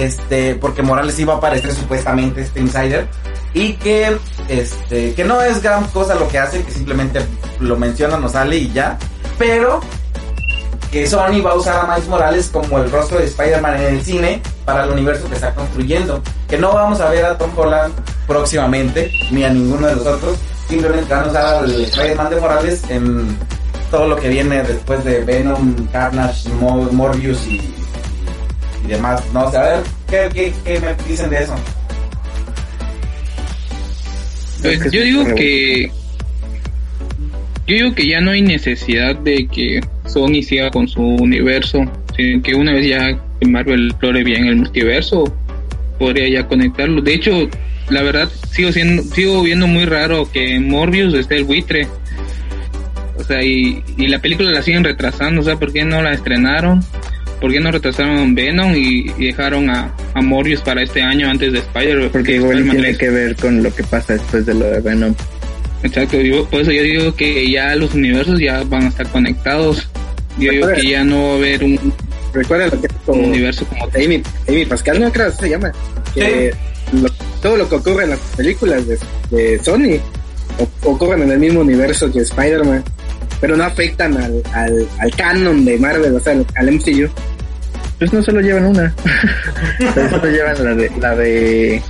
este, porque Morales iba a aparecer supuestamente este insider y que, este, que no es gran cosa lo que hace, que simplemente lo menciona, no sale y ya, pero que Sony va a usar a Miles Morales como el rostro de Spider-Man en el cine para el universo que está construyendo, que no vamos a ver a Tom Holland próximamente, ni a ninguno de los otros, simplemente van a usar al Spider-Man de Morales en todo lo que viene después de Venom, Carnage, Mo- Morbius y demás. No, o sea, a ver, ¿qué, qué, qué me dicen de eso? Pues yo digo que yo digo que ya no hay necesidad de que Sony siga con su universo, sino que una vez ya que Marvel explore bien el multiverso, podría ya conectarlo. De hecho, la verdad sigo siendo sigo viendo muy raro que en Morbius esté el buitre. O sea, y, y la película la siguen retrasando, o sea, ¿por qué no la estrenaron? ¿Por qué no retrasaron Venom y, y dejaron a, a Morbius para este año antes de Spider? Porque igual Spider-Man tiene 3? que ver con lo que pasa después de lo de Venom. Exacto, yo- por eso yo digo que ya los universos ya van a estar conectados. Yo digo que ya no va a haber un, Recuerda lo que es un como universo como. Amy, Amy Pascal, no creo que se llama. Que lo- todo lo que ocurre en las películas de, de Sony o- ocurren en el mismo universo que Spider-Man, pero no afectan al, al, al canon de Marvel, o sea, al, al MCU. Pues no solo llevan una. *laughs* Solo llevan la de, la de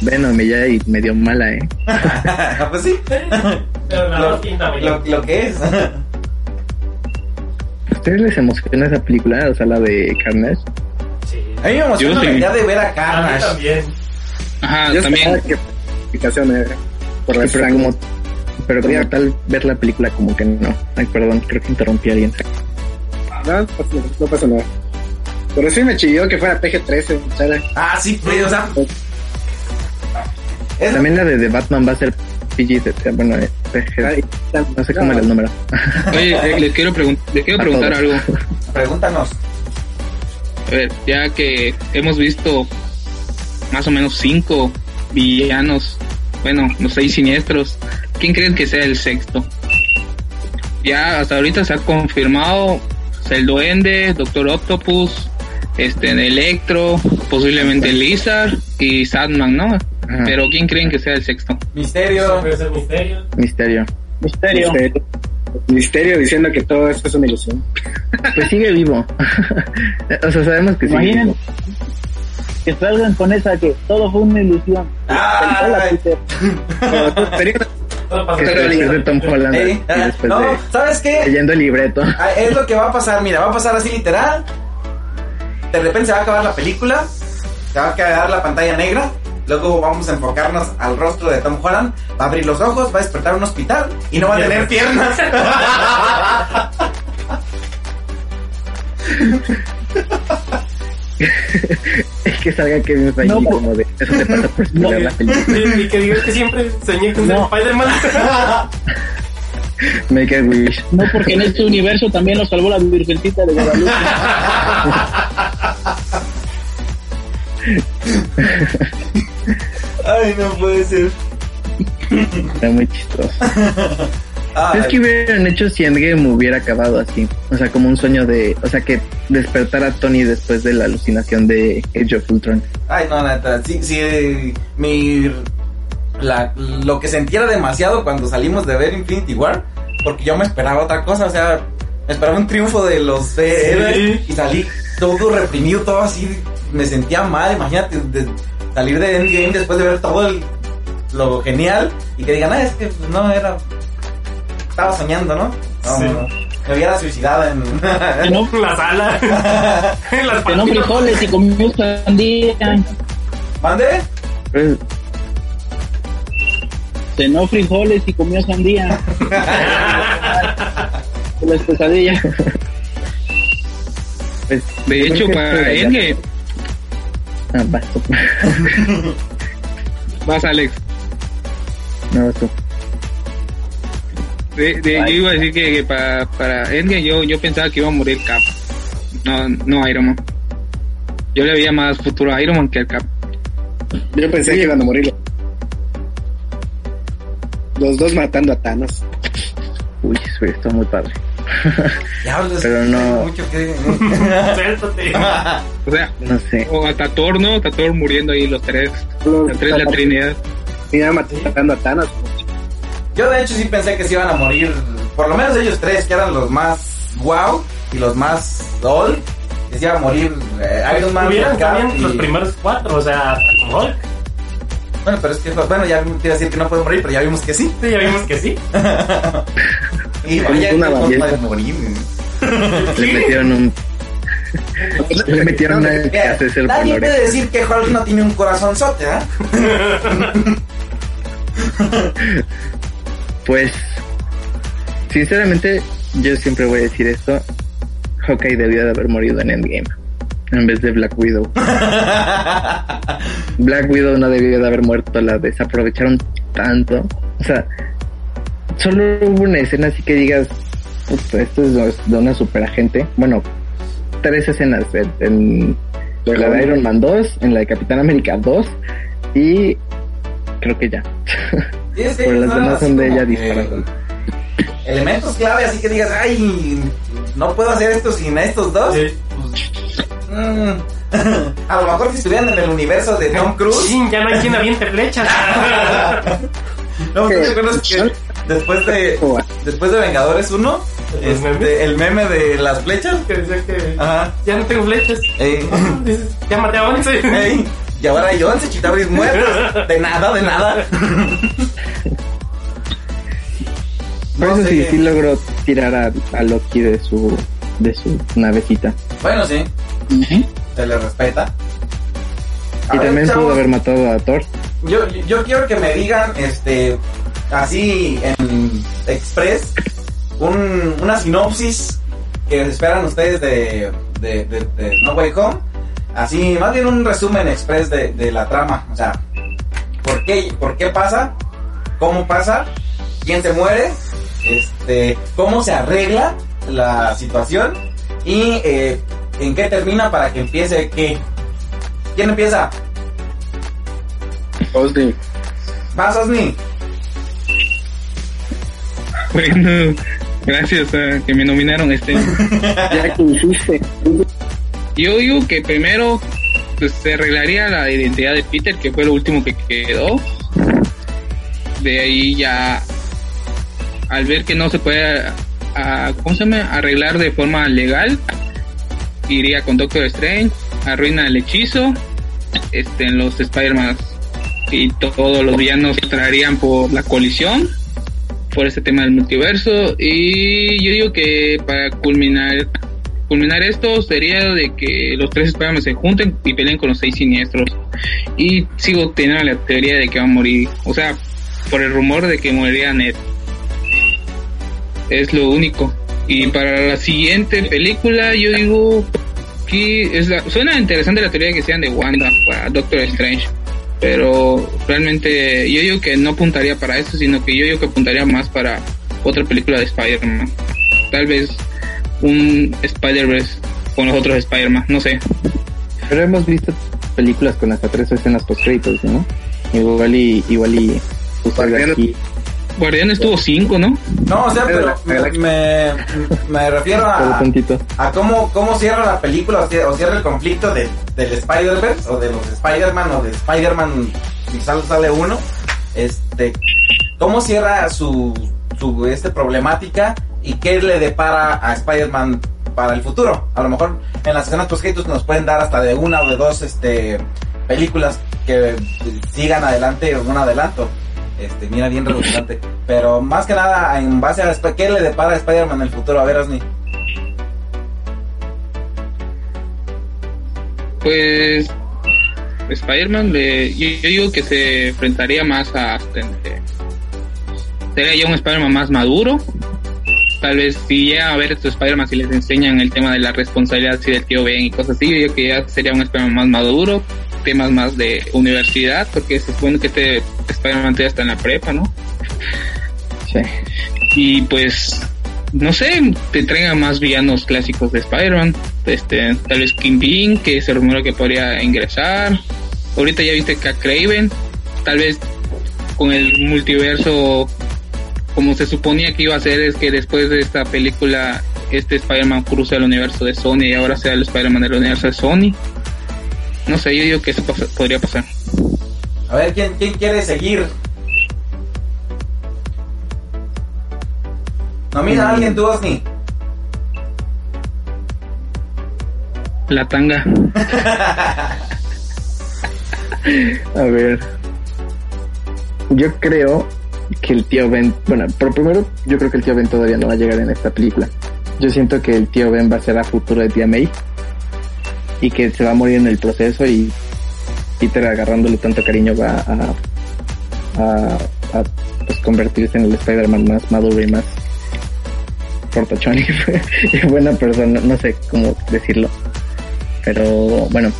Venom y ya y medio mala, eh. *laughs* pues sí, Pero la lo, lo, lo que es. ¿A ustedes les emociona esa película? O sea, la de Carnage. Sí. A mí me emociona Yo sí. la idea de ver a A mí Carnage. también. Ajá, Yo también. que explicación era por la Sí, pero sangre. como, pero como tal, ver la película como que no. Ay, perdón, creo que interrumpí a alguien. No, no pasa, nada. Pero sí me chilló que fuera PG-13, chara. Ah, sí, pues, o sea. es- También la de The Batman va a ser PG, bueno, eh, PG. No sé cómo era el número. Oye, eh, les quiero, pregun- les quiero A preguntar todos. algo. Pregúntanos. A ver, ya que hemos visto más o menos cinco villanos, bueno, los seis siniestros, ¿quién creen que sea el sexto? Ya hasta ahorita se ha confirmado el Duende, Doctor Octopus, este, Electro, posiblemente Lizard y Sandman, ¿no? Ajá. Pero ¿quién creen que sea el sexto? Misterio. Misterio. Misterio. Misterio. Misterio. Misterio diciendo que todo esto es una ilusión. Pues sigue vivo. *laughs* o sea, sabemos que sigue vivo. Que salgan con esa que todo fue una ilusión. Peter. Ah, no, ¿sabes qué? leyendo el libreto. Ah, Es lo que va a pasar, mira, va a pasar así literal. De repente se va a acabar la película, se va a quedar la pantalla negra, luego vamos a enfocarnos al rostro de Tom Holland, va a abrir los ojos, va a despertar un hospital y no va a tener piernas. *laughs* *laughs* *laughs* Es que salga Kevin Feige No, como de eso te pasa por no. la película. Y que digas que siempre soñé con ser No. Spider-Man. *laughs* Make a wish. No, porque en este universo también lo salvó la Virgencita de Guadalupe. Ay, no puede ser. Está muy chistoso. *laughs* Ay, Es que hubieran hecho si Endgame hubiera acabado así. O sea, como un sueño de. O sea, que despertara a Tony después de la alucinación de Age of Ultron. Ay, no, neta, sí, sí, mi... La, lo que sentía era demasiado cuando salimos de ver Infinity War, porque yo me esperaba otra cosa, o sea, me esperaba un triunfo de los héroes y salí todo reprimido, todo así, me sentía mal, imagínate, de salir de Endgame después de ver todo el- lo genial y que digan, ah, es que pues, no era... Estaba soñando, ¿no? No, Sí. no, me hubiera suicidado en... *laughs* *laughs* En la sala. en las frijoles y comió sandía. ¿Mande? Pues, Cenó frijoles y comió sandía. *laughs* Las pesadillas. Pues, De hecho, para Endgame, Ah, vas Alex. No, vas tú. De, de- yo iba a decir que, que para, para Endgame yo, yo pensaba que iba a morir Cap. No, no Iron Man. Yo le veía más futuro a Iron Man que al Cap. Yo pensé que iban a morir. Los dos matando a Thanos. Uy, eso está muy padre. Diablos, Pero no- hay mucho que... *laughs* Suéltate. O sea, No sé. o hasta Thor, ¿no? Hasta Thor muriendo ahí los tres. Los tres, la Trinidad. Iban matando a Thanos. Yo de hecho sí pensé que se iban a morir, por lo menos ellos tres, que eran los más wow y los más old, que se iban a morir eh, Iron Man, Hubieran también y- los primeros cuatro, o sea, Hulk. Bueno, pero es que, bueno, ya te iba a decir que no pueden morir, pero ya vimos que sí. Sí, ya vimos que sí. *laughs* Y vaya, una qué forma belleza. de morir. Le metieron un. *laughs* Le metieron Mira, hace ser Nadie puede decir que Hulk no tiene un corazonzote, ¿ah? *laughs* Pues, sinceramente, yo siempre voy a decir esto. Hawkeye debió de haber morido en Endgame. En vez de Black Widow. *laughs* Black Widow no debió de haber muerto. La desaprovecharon tanto. O sea, solo hubo una escena así que digas, "Puta, esto es de- de una superagente. Bueno, tres escenas. En, en la de Iron Man 2, en la de Capitán América 2 y creo que ya. *laughs* Sí, es que Pero las demás son de ella disparando. Elementos clave, así que digas, ay, no puedo hacer esto sin estos dos. Sí. Mm. *laughs* A lo mejor si estuvieran en el universo de Tom Cruise. Sí, ya no hay quien aviente flechas. *laughs* No, ¿tú te acuerdas que después de después de Vengadores 1, ¿Los este, el meme de las flechas? que decía que Ajá. ya no tengo flechas. Ey. *laughs* Maté a 11. Ey. Y ahora hay 11 chitabris muertos. *laughs* De nada, de nada. Por No eso sí, sí logró tirar a, a Loki de su de su navecita. Bueno, sí. Se le respeta. A Y ver, también chavos, pudo haber matado a Thor. Yo, yo quiero que me digan, este, así en express, un, una sinopsis que esperan ustedes de, de, de- de No Way Home. Así, más bien un resumen express de, de la trama. O sea, ¿por qué, ¿por qué pasa? ¿Cómo pasa? ¿Quién se muere? Este, ¿Cómo se arregla la situación? Y eh, en qué termina para que empiece qué. ¿Quién empieza? Osni. ¿Vas, Osni? Bueno, *laughs* gracias a que me nominaron este. *laughs* Ya que hiciste. Yo digo que primero pues, se arreglaría la identidad de Peter, que fue lo último que quedó. De ahí ya, al ver que no se puede, ah, ¿cómo se llama? Arreglar de forma legal, iría con Doctor Strange, arruina el hechizo, este, en los Spider-Man y todos los villanos traerían por la colisión por este tema del multiverso y yo digo que para culminar culminar esto sería de que los tres Spider-Man se junten y peleen con los seis siniestros. Y sigo teniendo la teoría de que va a morir. O sea por el rumor de que moriría Ned. Es lo único. Y para la siguiente película yo digo que es la- suena interesante la teoría de que sean de Wanda para Doctor Strange. Pero realmente yo digo que no apuntaría para eso, sino que yo digo que apuntaría más para otra película de Spider-Man. Tal vez un Spider-Verse con los otros Spider-Man, no sé. Pero hemos visto películas con hasta tres escenas post créditos, ¿no? Igual y igual y Guardián- aquí. Guardianes tuvo cinco, ¿no? No, o sea, pero me, me, me refiero Todo a, a cómo, cómo cierra la película o cierra, o cierra el conflicto de, del Spider-Verse o de los Spider-Man o de Spider-Man si sale, sale uno. Este, ¿Cómo cierra su, su este, problemática y qué le depara a Spider-Man para el futuro? A lo mejor en las escenas post nos pueden dar hasta de una o de dos este, películas que sigan adelante o un adelanto. Este, mira, bien redundante. *laughs* Pero más que nada, en base a qué le depara a Spider-Man en el futuro. A ver, Osni. Pues Spider-Man, le- yo, yo digo que se enfrentaría más a... Este, sería ya un Spider-Man más maduro. Tal vez si llega a ver estos Spider-Man si les enseñan el tema de la responsabilidad si del tío Ben y cosas así, yo digo que ya sería un Spider-Man más maduro, temas más de universidad, porque se supone que este Spider-Man ya está en la prepa, ¿no? Sí. Y pues, no sé, te traigan más villanos clásicos de Spider-Man, este, tal vez Bean que se rumora que podría ingresar. Ahorita ya viste que a Craven, tal vez con el multiverso como se suponía que iba a ser es que después de esta película este Spider-Man cruza el universo de Sony y ahora sea el Spider-Man del universo de Sony. No sé, yo digo que eso podría pasar. A ver, ¿quién, quién quiere seguir? Nomina a alguien tú, Osni. La tanga. *laughs* a ver. Yo creo que el tío Ben, bueno, por primero, yo creo que el tío Ben todavía no va a llegar en esta película. Yo siento que el tío Ben va a ser a futuro de tía May y que se va a morir en el proceso y Peter agarrándole tanto cariño va a, pues, convertirse en el Spider-Man más maduro y más portachón *laughs* y buena persona, no sé cómo decirlo. Pero bueno,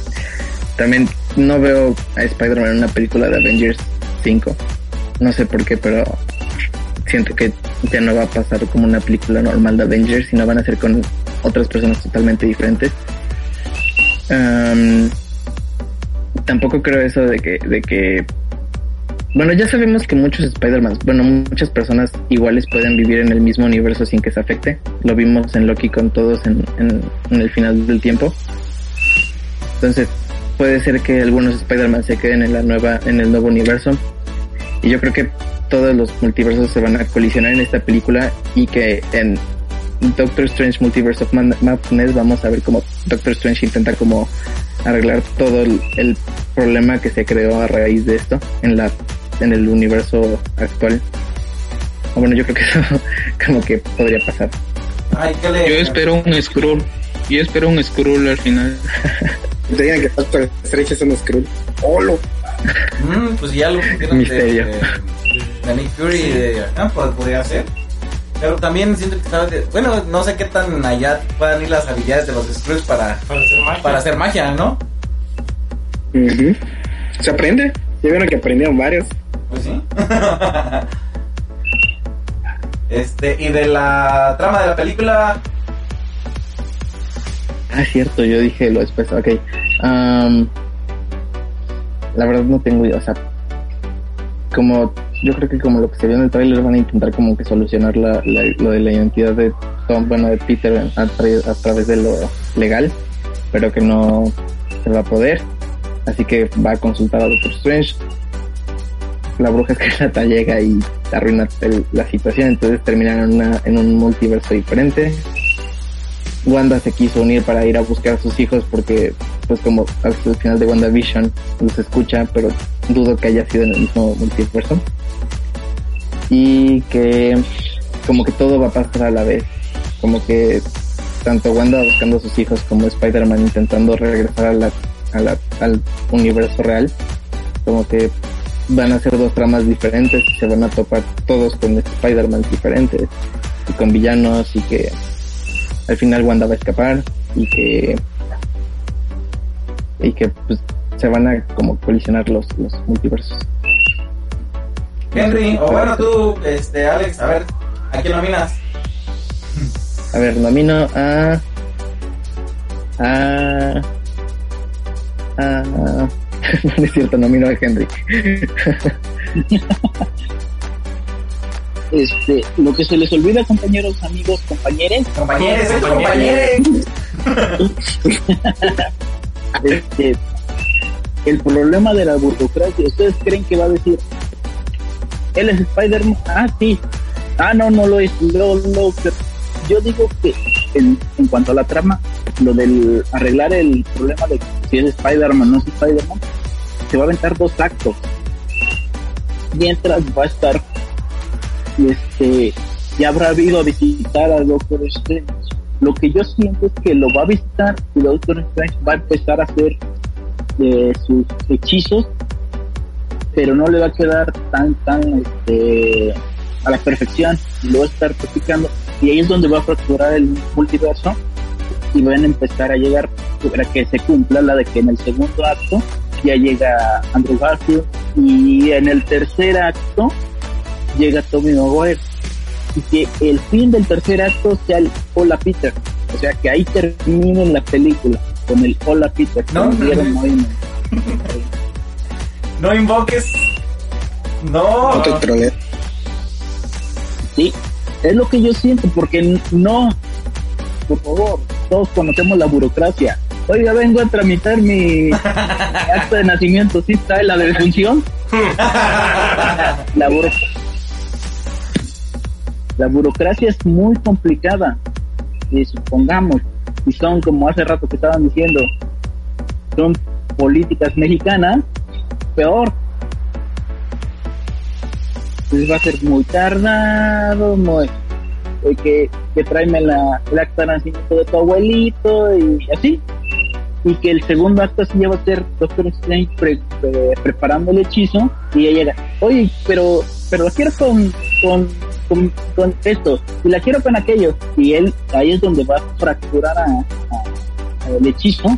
también no veo a Spider-Man en una película de Avengers 5 no sé por qué, pero siento que ya no va a pasar como una película normal de Avengers, sino van a ser con otras personas totalmente diferentes. tampoco creo eso de que, de que, bueno, ya sabemos que muchos Spider-Man, bueno, muchas personas iguales pueden vivir en el mismo universo sin que se afecte. Lo vimos en Loki con todos en, en, en el final del tiempo. Entonces, puede ser que algunos Spider-Man se queden en la nueva, en el nuevo universo y yo creo que todos los multiversos se van a colisionar en esta película y que en Doctor Strange Multiverse of Madness vamos a ver cómo Doctor Strange intenta como arreglar todo el, problema que se creó a raíz de esto en la en el universo actual. Bueno, yo creo que *laughs* eso como que podría pasar. yo espero un Skrull. Yo espero un Skrull al final. *laughs* Te digan que Doctor Strange es un Skrull. ¡Holo! Mm, pues ya lo Misterio. De, de, Nick Fury de ah, pues, podría ser. Pero también siento que estaba bueno, no sé qué tan allá puedan ir las habilidades de los Skrulls para, para hacer magia, ¿no? Se aprende. Ya vieron que aprendieron varios. Pues sí. *laughs* este, y de la trama de la película. Ah, cierto, yo dije lo después, ok. Um, la verdad no tengo idea, o sea, como yo creo que como lo que se vio en el trailer van a intentar como que solucionar la, lo de la identidad de Tom, bueno, de Peter a, a, través de lo legal, pero que no se va a poder, así que va a consultar a Doctor Strange. La bruja *laughs* escarlata llega y arruina la situación, entonces terminan en, una, en un multiverso diferente Wanda se quiso unir para ir a buscar a sus hijos porque como al final de WandaVision los escucha, pero dudo que haya sido en el mismo multiverso. Y que como que todo va a pasar a la vez. Como que tanto Wanda buscando a sus hijos como Spider-Man intentando regresar a la, al universo real. Como que van a ser dos tramas diferentes y se van a topar todos con Spider-Man diferentes y con villanos y que al final Wanda va a escapar y que y que pues se van a como colisionar los, los multiversos. Henry, o bueno tú, este Alex, a ver, ¿a quién nominas? A ver, nomino a a a *laughs* no es cierto, nomino a Henry. *laughs* este, lo que se les olvida, compañeros, amigos, compañeros. Compañeros, compañeros. *laughs* este, el problema de la burocracia, ¿ustedes creen que va a decir, él es Spider-Man? Ah, sí. Ah, no, no lo es. Lo, yo digo que en, en, cuanto a la trama, lo del arreglar el problema de si es Spider-Man o no es Spider-Man, se va a aventar dos actos. Mientras va a estar este, ya habrá habido a visitar al Doctor Strange. Lo que yo siento es que lo va a visitar y Doctor Strange va a empezar a hacer eh, sus hechizos, pero no le va a quedar tan, tan, este, a la perfección. Lo va a estar practicando y ahí es donde va a fracturar el multiverso y van a empezar a llegar para que se cumpla la de que en el segundo acto ya llega Andrew Garfield y en el tercer acto llega Tommy Maguire y que el fin del tercer acto sea el Hola Peter. O sea que ahí termine la película con el Hola Peter. No, no, no. Invoques. No, no te sí es lo que yo siento porque no. Por favor todos conocemos la burocracia. Oiga, vengo a tramitar mi *laughs* acta de nacimiento, ¿sí está la defunción? *laughs* la, la burocracia es muy complicada. Y supongamos, y son como hace rato que estaban diciendo, son políticas mexicanas, peor. Entonces va a ser muy tardado, muy, que, que tráeme la, el acta de nacimiento de tu abuelito y así y que el segundo acto sí va a ser Doctor Strange preparando el hechizo y ella llega, oye, pero, pero la quiero con, con, con, esto. Y la quiero con aquello. Y él ahí es donde va a fracturar a, el hechizo.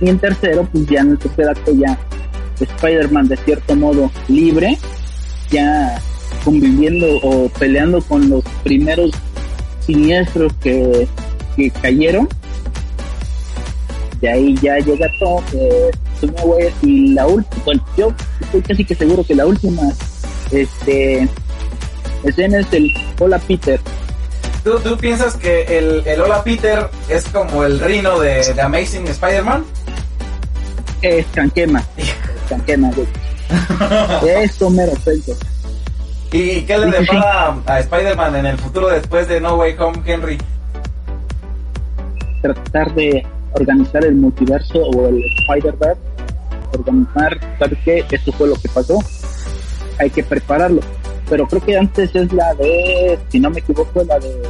Y en tercero pues ya en el tercer acto ya Spider-Man de cierto modo libre. Ya conviviendo o peleando con los primeros siniestros que, que cayeron. De ahí ya llega todo, eh, y la última, bueno, yo estoy casi que seguro que la última este escena es el Hola Peter. ¿Tú, tú piensas que el, el Hola Peter es como el rino de, de Amazing Spider-Man? Es canquema, *laughs* canquema, güey. Esto mero perfecto. ¿Y qué le depara a Spider-Man en el futuro después de No Way Home, Henry? Tratar de organizar el multiverso o el Spider-Verse, organizar, ¿sabes qué? Esto fue lo que pasó, hay que prepararlo. Pero creo que antes es la de, si no me equivoco, la de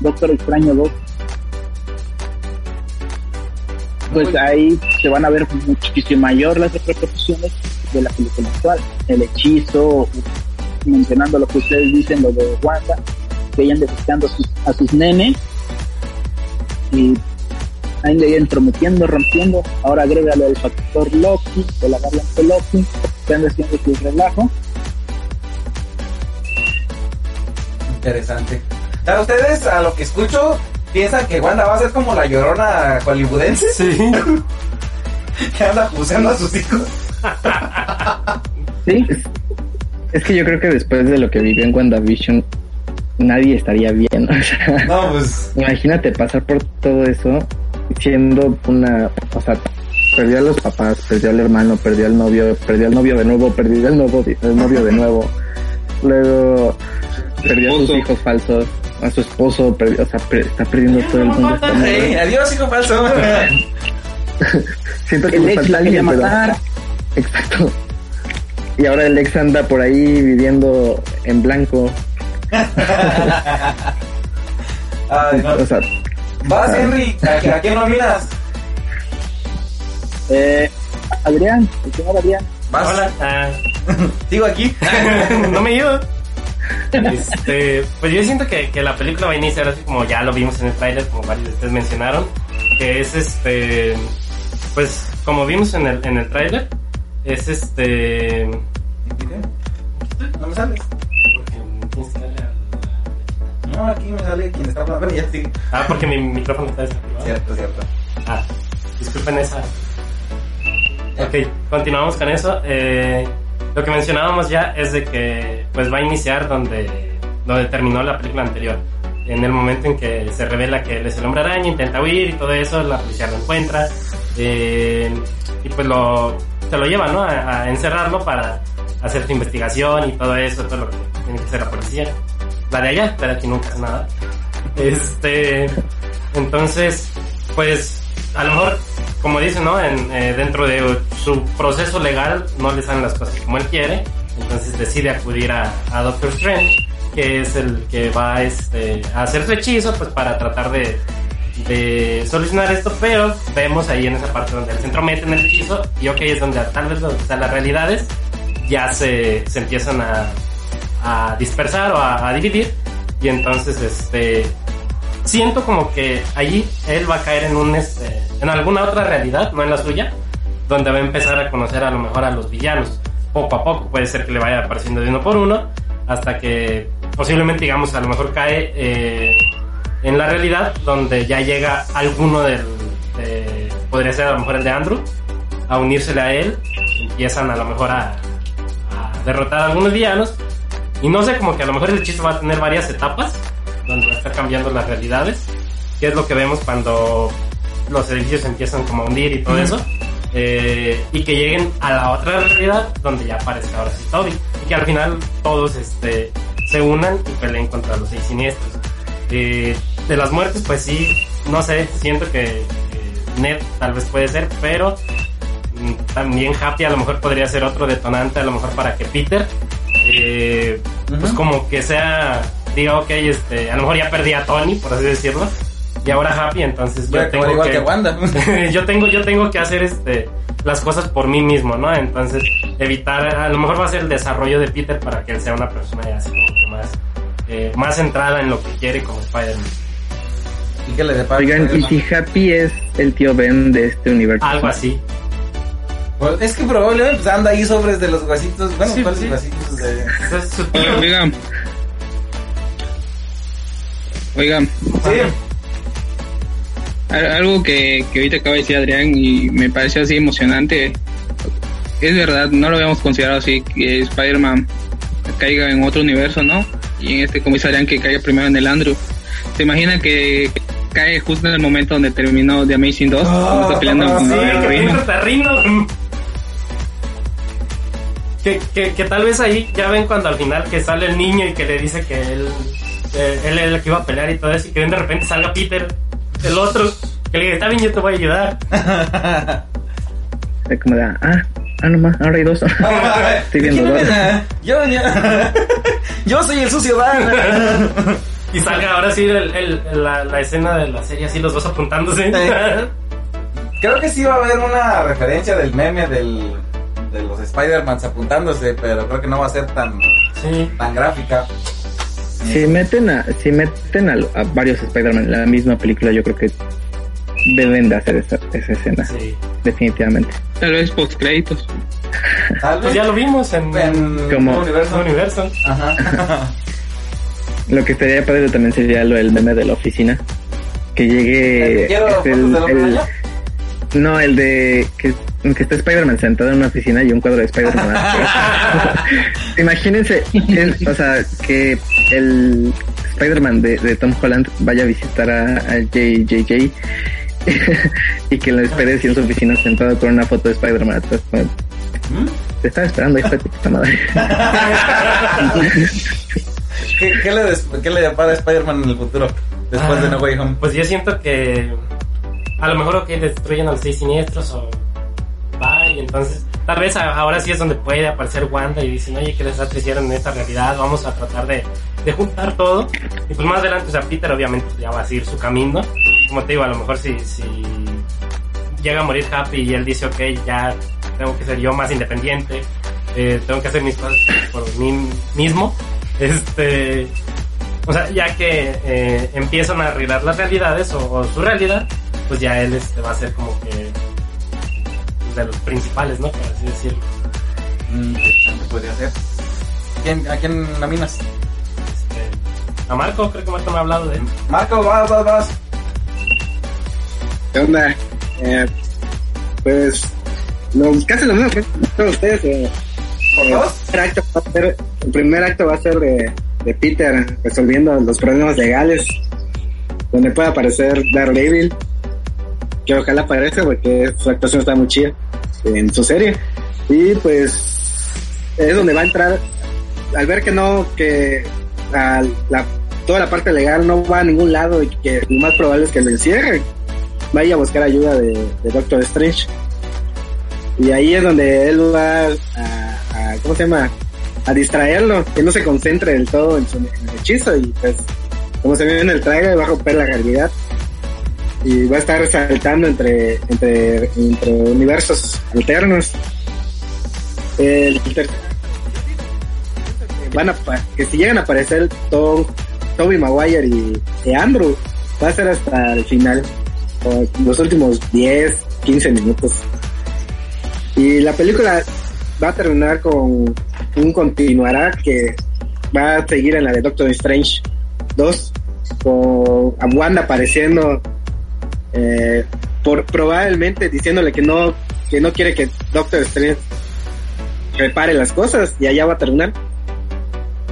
Doctor Extraño 2. Pues ahí se van a ver muchísimo mayor las repercusiones de la película actual. El hechizo, mencionando lo que ustedes dicen, lo de Wanda, que hayan detectando a sus, a sus nenes y ahí le entrometiendo, rompiendo, ahora agrégale el factor Loki, de la variante Loki, que anda haciendo su relajo. Interesante. ¿A ustedes, a lo que escucho, piensan que Wanda va a ser como la llorona hollywoodense? Sí. *laughs* que anda juzgando a sus hijos. sí. Es que yo creo que después de lo que vivió en WandaVision, nadie estaría bien. *laughs* no, pues. Imagínate pasar por todo eso siendo una, o sea, perdió a los papás, perdió al hermano, perdió al novio, perdió al novio de nuevo, perdió al nuevo, el novio de nuevo, luego perdió a sus hijos falsos, a su esposo, perdió, o sea, está perdiendo todo el mundo. adiós hijo falso. *laughs* Siento que le falta alguien, matar. *laughs* Exacto. Y ahora el ex anda por ahí viviendo en blanco. *laughs* O sea, Vas, ah. Henry, ¿a, quién nominas? Eh, Adrián, el señor Adrián. Vas. Hola. Ah. Sigo aquí. no me ayudo. Este, pues yo siento que, que, la película va a iniciar así como ya lo vimos en el trailer, como varios de ustedes mencionaron, que es este, pues como vimos en el, en el trailer, es este... No me sales. No, aquí me sale quien está hablando y *laughs* ya sí. Ah, porque mi micrófono está desactivado. Cierto, cierto. Ah, disculpen esa. Ok, continuamos con eso. Eh, lo que mencionábamos ya es de que pues va a iniciar donde, donde terminó la película anterior. En el momento en que se revela que él es el hombre araña, intenta huir y todo eso, la policía lo encuentra. Eh, y pues lo, se lo lleva, ¿no? A, encerrarlo para hacer su investigación y todo eso, todo lo que tiene que hacer la policía la de allá, pero aquí nunca es nada. Este, entonces, pues, a lo mejor, como dice, ¿no? Eh, dentro de su proceso legal no le salen las cosas como él quiere, entonces decide acudir a, Doctor Strange, que es el que va este, a hacer su hechizo, pues para tratar de, solucionar esto, pero vemos ahí en esa parte donde el centro mete en el hechizo y ok, es donde tal vez donde están las realidades ya se, empiezan a, a dispersar o a, dividir. Y entonces, este, siento como que allí él va a caer en un, este, en alguna otra realidad, no en la suya, donde va a empezar a conocer a lo mejor a los villanos. Poco a poco, puede ser que le vaya apareciendo de uno por uno, hasta que posiblemente, digamos, a lo mejor cae eh, en la realidad donde ya llega alguno del, de- podría ser a lo mejor el de Andrew, a unírsele a él, empiezan a lo mejor a, a derrotar a algunos villanos, y no sé, como que a lo mejor el chiste va a tener varias etapas, donde va a estar cambiando las realidades, que es lo que vemos cuando los edificios empiezan como a hundir y todo eso, eh, y que lleguen a la otra realidad donde ya aparece ahora sí Toby, y que al final todos este, se unan y peleen contra los seis siniestros. Eh, de las muertes, pues sí, no sé, siento que, Ned tal vez puede ser, pero mm, también Happy a lo mejor podría ser otro detonante, a lo mejor para que Peter, eh, pues como que sea, diga, ok, este, a lo mejor ya perdí a Tony, por así decirlo, y ahora Happy, entonces yo tengo igual que, que Wanda. *laughs* yo tengo, yo tengo que hacer este las cosas por mí mismo, ¿no? Entonces, evitar, a lo mejor va a ser el desarrollo de Peter para que él sea una persona ya así como que más, eh, más centrada en lo que quiere como Spider-Man. ¿Y qué le depara? Oigan, ¿y si Happy es el tío Ben de este universo? Algo así. Pues, es que probablemente pues, anda ahí sobres de los huesitos. Bueno, Sí, ¿cuáles sí. huesitos de.? Oigan. Oigan, Sí. Al- algo que, que ahorita acaba de decir Adrián y me pareció así emocionante. Es verdad, no lo habíamos considerado así, que Spider-Man caiga en otro universo, ¿no? Y en este, como dice Adrián, que caiga primero en el Andrew. ¿Se imagina que cae justo en el momento donde terminó The Amazing 2? cuando está peleando con sí, el perrino. Que, que, que tal vez ahí ya ven cuando al final que sale el niño y que le dice que él, eh, él es el que iba a pelear y todo eso, y que de repente salga Peter, el otro, que le dice, está bien, yo te voy a ayudar. *laughs* Es como de, ah, ah, nomás, ahora hay dos. *laughs* Estoy viendo ¿Quién dos. Yo, yo, *laughs* yo soy el sucio Dan. Y salga ahora sí el, el- la, la escena de la serie, así los dos apuntándose. Creo que sí va a haber una referencia del meme del, de los Spider-Mans apuntándose, pero creo que no va a ser tan, sí. tan gráfica. Si meten a, si meten a, a varios Spider-Man en la misma película, yo creo que deben de hacer esa, esa escena, Sí. definitivamente. Tal vez post créditos. Tal Pues vez ya lo vimos en, en Como- un universo. Universo. Ajá. Lo que estaría padre también sería lo del meme de la oficina. Que llegue. Este, el- el- no, el de que, que está Spider-Man sentado en una oficina y un cuadro de Spider-Man. *laughs* *laughs* Imagínense, el- o sea, que el Spider-Man de, de Tom Holland vaya a visitar a, a JJJ *laughs* y que lo espere así en su oficina sentado con una foto de Spider-Man atrás. ¿Mm? Te estaba esperando, hijo de puta madre. *laughs* ¿Qué, qué le, des- qué le depara a Spider-Man en el futuro? Después de No Way Home. Pues yo siento que a lo mejor que destruyen a los seis siniestros o va y entonces tal vez ahora sí es donde puede aparecer Wanda y dicen oye que desastre hicieron en esta realidad vamos a tratar de, juntar todo y pues más adelante o sea Peter obviamente ya va a seguir su camino. Como te digo a lo mejor si, llega a morir Happy y él dice ok ya tengo que ser yo más independiente eh, tengo que hacer mis cosas por mí mismo este o sea, ya que eh, empiezan a arreglar las realidades o, o su realidad, pues ya él este, va a ser como que de los principales, ¿no? Por así decirlo. Mm, ¿qué podría ser? ¿Quién, ¿A quién nominas? Este, a Marco, creo que Marco me ha hablado de él. Marco, vas, vas, vas. ¿Qué onda? Eh, pues, lo, casi lo mismo que todos ustedes. Eh, ¿Por eh, dos? el, primer acto va a ser, el primer acto va a ser de, de Peter resolviendo los problemas legales, donde puede aparecer Daredevil, que ojalá aparezca porque su actuación está muy chida en su serie. Y pues es donde va a entrar, al ver que no, que a la, toda la parte legal no va a ningún lado y que lo más probable es que lo encierren, vaya a buscar ayuda de, de Doctor Strange. Y ahí es donde él va a, a- ¿cómo se llama? A distraerlo, que no se concentre del todo en su en el hechizo y pues, como se ve en el trailer, va a romper la realidad y va a estar saltando entre, entre, entre universos alternos. El van a, que si llegan a aparecer Tom, Toby Maguire y, Andrew va a ser hasta el final, los últimos 10, 15 minutos. Y la película va a terminar con un continuará que va a seguir en la de Doctor Strange 2, con a Wanda apareciendo eh, por probablemente diciéndole que no que no quiere que Doctor Strange repare las cosas y allá va a terminar.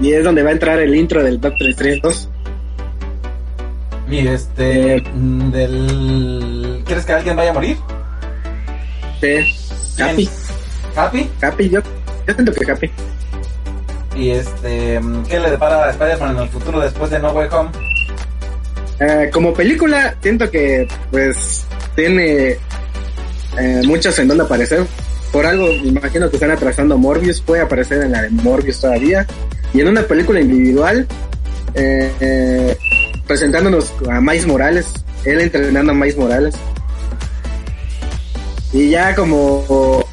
Y es donde va a entrar el intro del Doctor Strange 2. Y este. mm, Del. ¿Quieres que alguien vaya a morir? Sí. Capi, ¿Happy? Capi, yo, yo siento que Capi. Y este. mm, ¿Qué le depara a Spider-Man en el futuro después de No Way Home? Eh, como película, siento que pues tiene eh, muchas en donde aparecer. Por algo, me imagino que están atrasando Morbius, puede aparecer en la de Morbius todavía. Y en una película individual, eh, presentándonos a Miles Morales, él entrenando a Miles Morales. Y ya como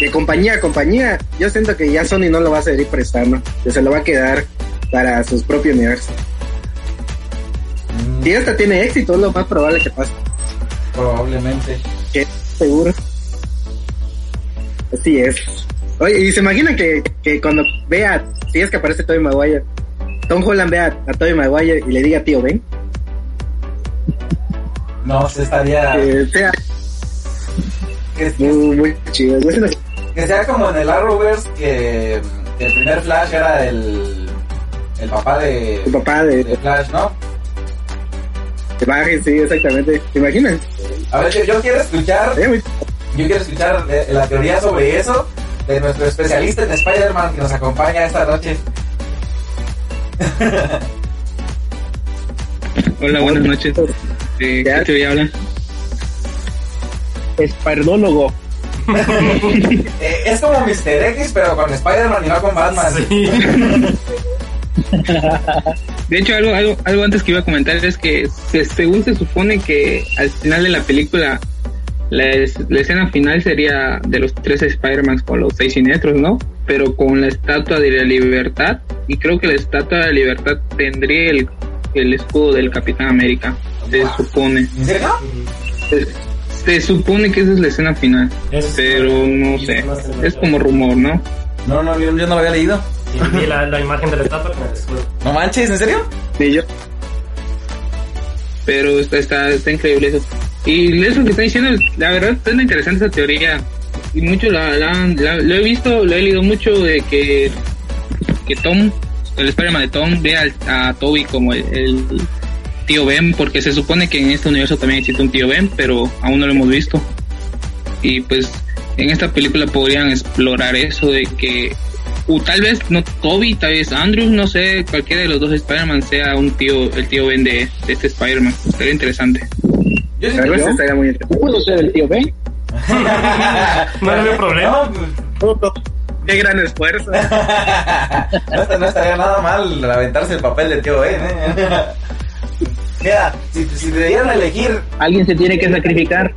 de compañía a compañía, yo siento que ya Sony no lo va a seguir prestando, que se lo va a quedar para sus propios universo. Si esta tiene éxito, es lo más probable que pase. Probablemente. Que seguro. Así es. Oye, y se imaginan que, que cuando vea, si es que aparece Tobey Maguire, Tom Holland vea a Tobey Maguire y le diga tío Ben, *laughs* No, se estaría. que sea Que, que- muy, muy chido. Que sea como en el Arrowverse, que, que el primer Flash era el. El papá de. El papá de, de Flash, ¿no? De Barry, sí, exactamente. ¿Se imaginan? A ver, yo, yo quiero escuchar. Muy- Yo quiero escuchar eh, la teoría sobre eso de nuestro especialista en Spider-Man que nos acompaña esta noche. *laughs* Hola, buenas noches. ¿De qué teoría hablan? Espardólogo. *laughs* Eh, es como Mr. X, pero con Spider-Man y no con Batman. Sí. *laughs* *laughs* De hecho, algo, algo, algo antes que iba a comentar es que se- según se supone que al final de la película la, es- la escena final sería de los tres Spider-Man con los seis siniestros, ¿no? Pero con la estatua de la libertad y creo que la estatua de la libertad tendría el, el escudo del Capitán América, se supone. ¿En serio? Se, se supone que esa es la escena final, es- pero no sé, es como rumor, ¿no? No, no, yo, yo no lo había leído. Vi la, la imagen de la estatua con el escudo. No manches, ¿en serio? Sí, yo. pero está, está, está increíble eso. Y eso que está diciendo, la verdad, está interesante esa teoría. Y mucho la, la- la- lo he visto, lo he leído mucho de que, que Tom, el Spider-Man de Tom, ve al- a Toby como el, el tío Ben, porque se supone que en este universo también existe un tío Ben, pero aún no lo hemos visto. Y pues en esta película podrían explorar eso de que, o tal vez no Toby, tal vez Andrew, no sé, cualquiera de los dos Spider-Man sea un tío, el tío Ben de, de este Spider-Man. Sería interesante. Yo sí estaría muy interesante. ¿Puedo ser el tío Ben? *laughs* No había problema. No, pues, Qué gran esfuerzo. *laughs* no, no estaría nada mal aventarse el papel de tío Ben, ¿eh? *laughs* Mira, si, si te dieran a elegir, Alguien se tiene que sacrificar.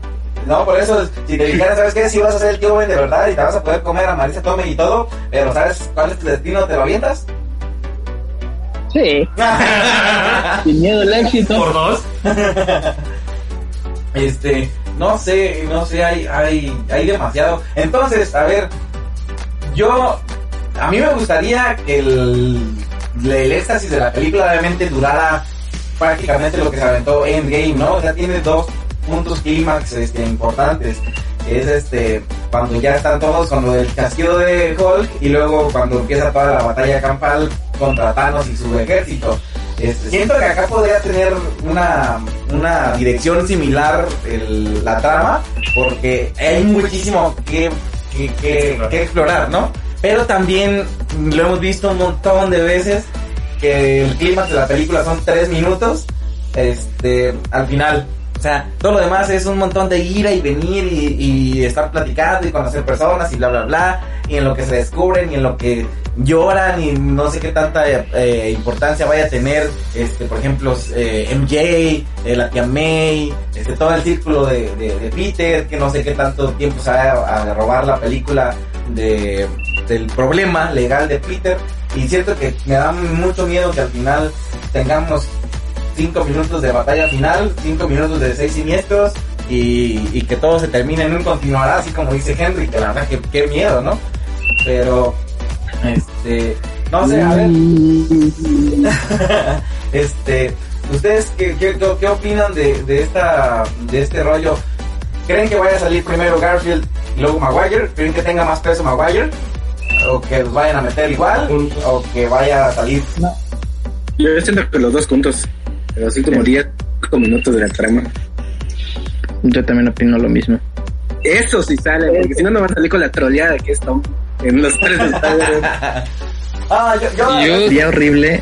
No, por eso, si te dijeran, ¿sabes qué? Si vas a ser el tío de verdad y te vas a poder comer a Marisa Tome y todo, pero ¿sabes cuál es tu destino? ¿Te lo avientas? Sí, *laughs* sin miedo al éxito. Por dos. *laughs* Este, no sé, no sé, hay, hay, hay demasiado. Entonces, a ver, yo, a mí me gustaría que el, el éxtasis de la película obviamente durara prácticamente lo que se aventó Endgame, ¿no? O sea, tiene dos puntos clímax este, importantes. Es este, cuando ya están todos con lo del casquillo de Hulk y luego cuando empieza toda la batalla campal contra Thanos y su ejército. Este, siento que acá podría tener una, una dirección similar el- la trama, porque hay muchísimo que, que, que- que explorar, ¿no? Pero también lo hemos visto un montón de veces que el clímax de la película son tres minutos, este, al final. O sea, todo lo demás es un montón de ir y venir y, estar platicando y conocer personas y bla, bla, bla. Y en lo que se descubren y en lo que lloran y no sé qué tanta eh, importancia vaya a tener, este, por ejemplo, eh, MJ, eh, la tía May, este, todo el círculo de, Peter, que no sé qué tanto tiempo se va a, robar la película de, del problema legal de Peter. Y siento que me da mucho miedo que al final tengamos cinco minutos de batalla final, cinco minutos de seis siniestros y, que todo se termine en un continuará, así como dice Henry, que la verdad que qué miedo, ¿no? Pero, este, no sé, a ver, *laughs* este, ¿ustedes qué, qué, opinan de, de esta, de este rollo? ¿Creen que vaya a salir primero Garfield y luego Maguire? ¿Creen que tenga más peso Maguire? ¿O que los vayan a meter igual? ¿O que vaya a salir? Yo siento que los dos juntos, los últimos 10 minutos de la trama. Yo también opino lo mismo. Eso sí sale, porque si no, no van a salir con la troleada que es Tom en los tres. *laughs* Ah, yo, yo, Yo- Sería horrible.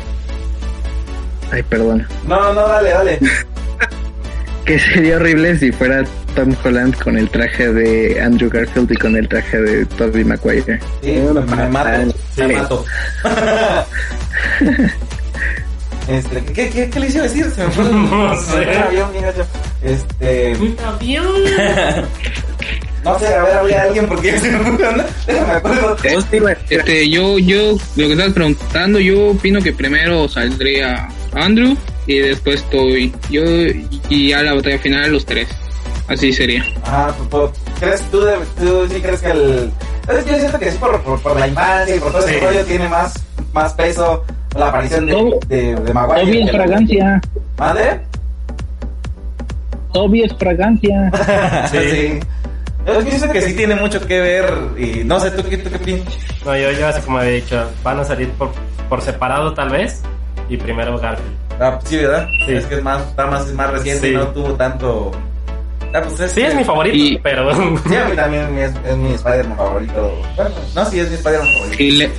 Ay, perdona. No, no, dale, dale. *laughs* Que sería horrible si fuera Tom Holland con el traje de Andrew Garfield y con el traje de Tobey Maguire. Sí, me mato, me mato. *laughs* Este, ¿qué, qué, qué iba a decir? Se me fue el, *laughs* No sé. avión, bien gacho. Este, *laughs* no sé, a ver, había alguien porque ya se me fue. Déjame acuerdo. Este, yo, yo, lo que estabas preguntando, yo opino que primero saldría Andrew y después Toby. Yo, y a la batalla final los tres. Así sería. Ajá, pues, por- ¿crees tú, de- tú sí crees que el... Entonces, Yo siento que sí por, por, por la infancia y por todo ese rollo tiene más, más peso la aparición de, Toby- de, de Maguire. Toby es fragancia. ¿Mande? Toby es fragancia. sí. Yo pienso que sí tiene mucho que ver y no sé, ¿tú, qué- tú qué piensas? No, yo, yo así como he dicho, van a salir por, por separado tal vez y primero Garfield. Ah, sí, ¿verdad? Sí. Es que es más, está más, es más reciente Sí. y no tuvo tanto... Ah, pues Sí, es mi favorito, Y- pero... Sí, a mí también es, es mi Spider-Man favorito. Bueno, no, sí, es mi Spider-Man favorito. Y, le-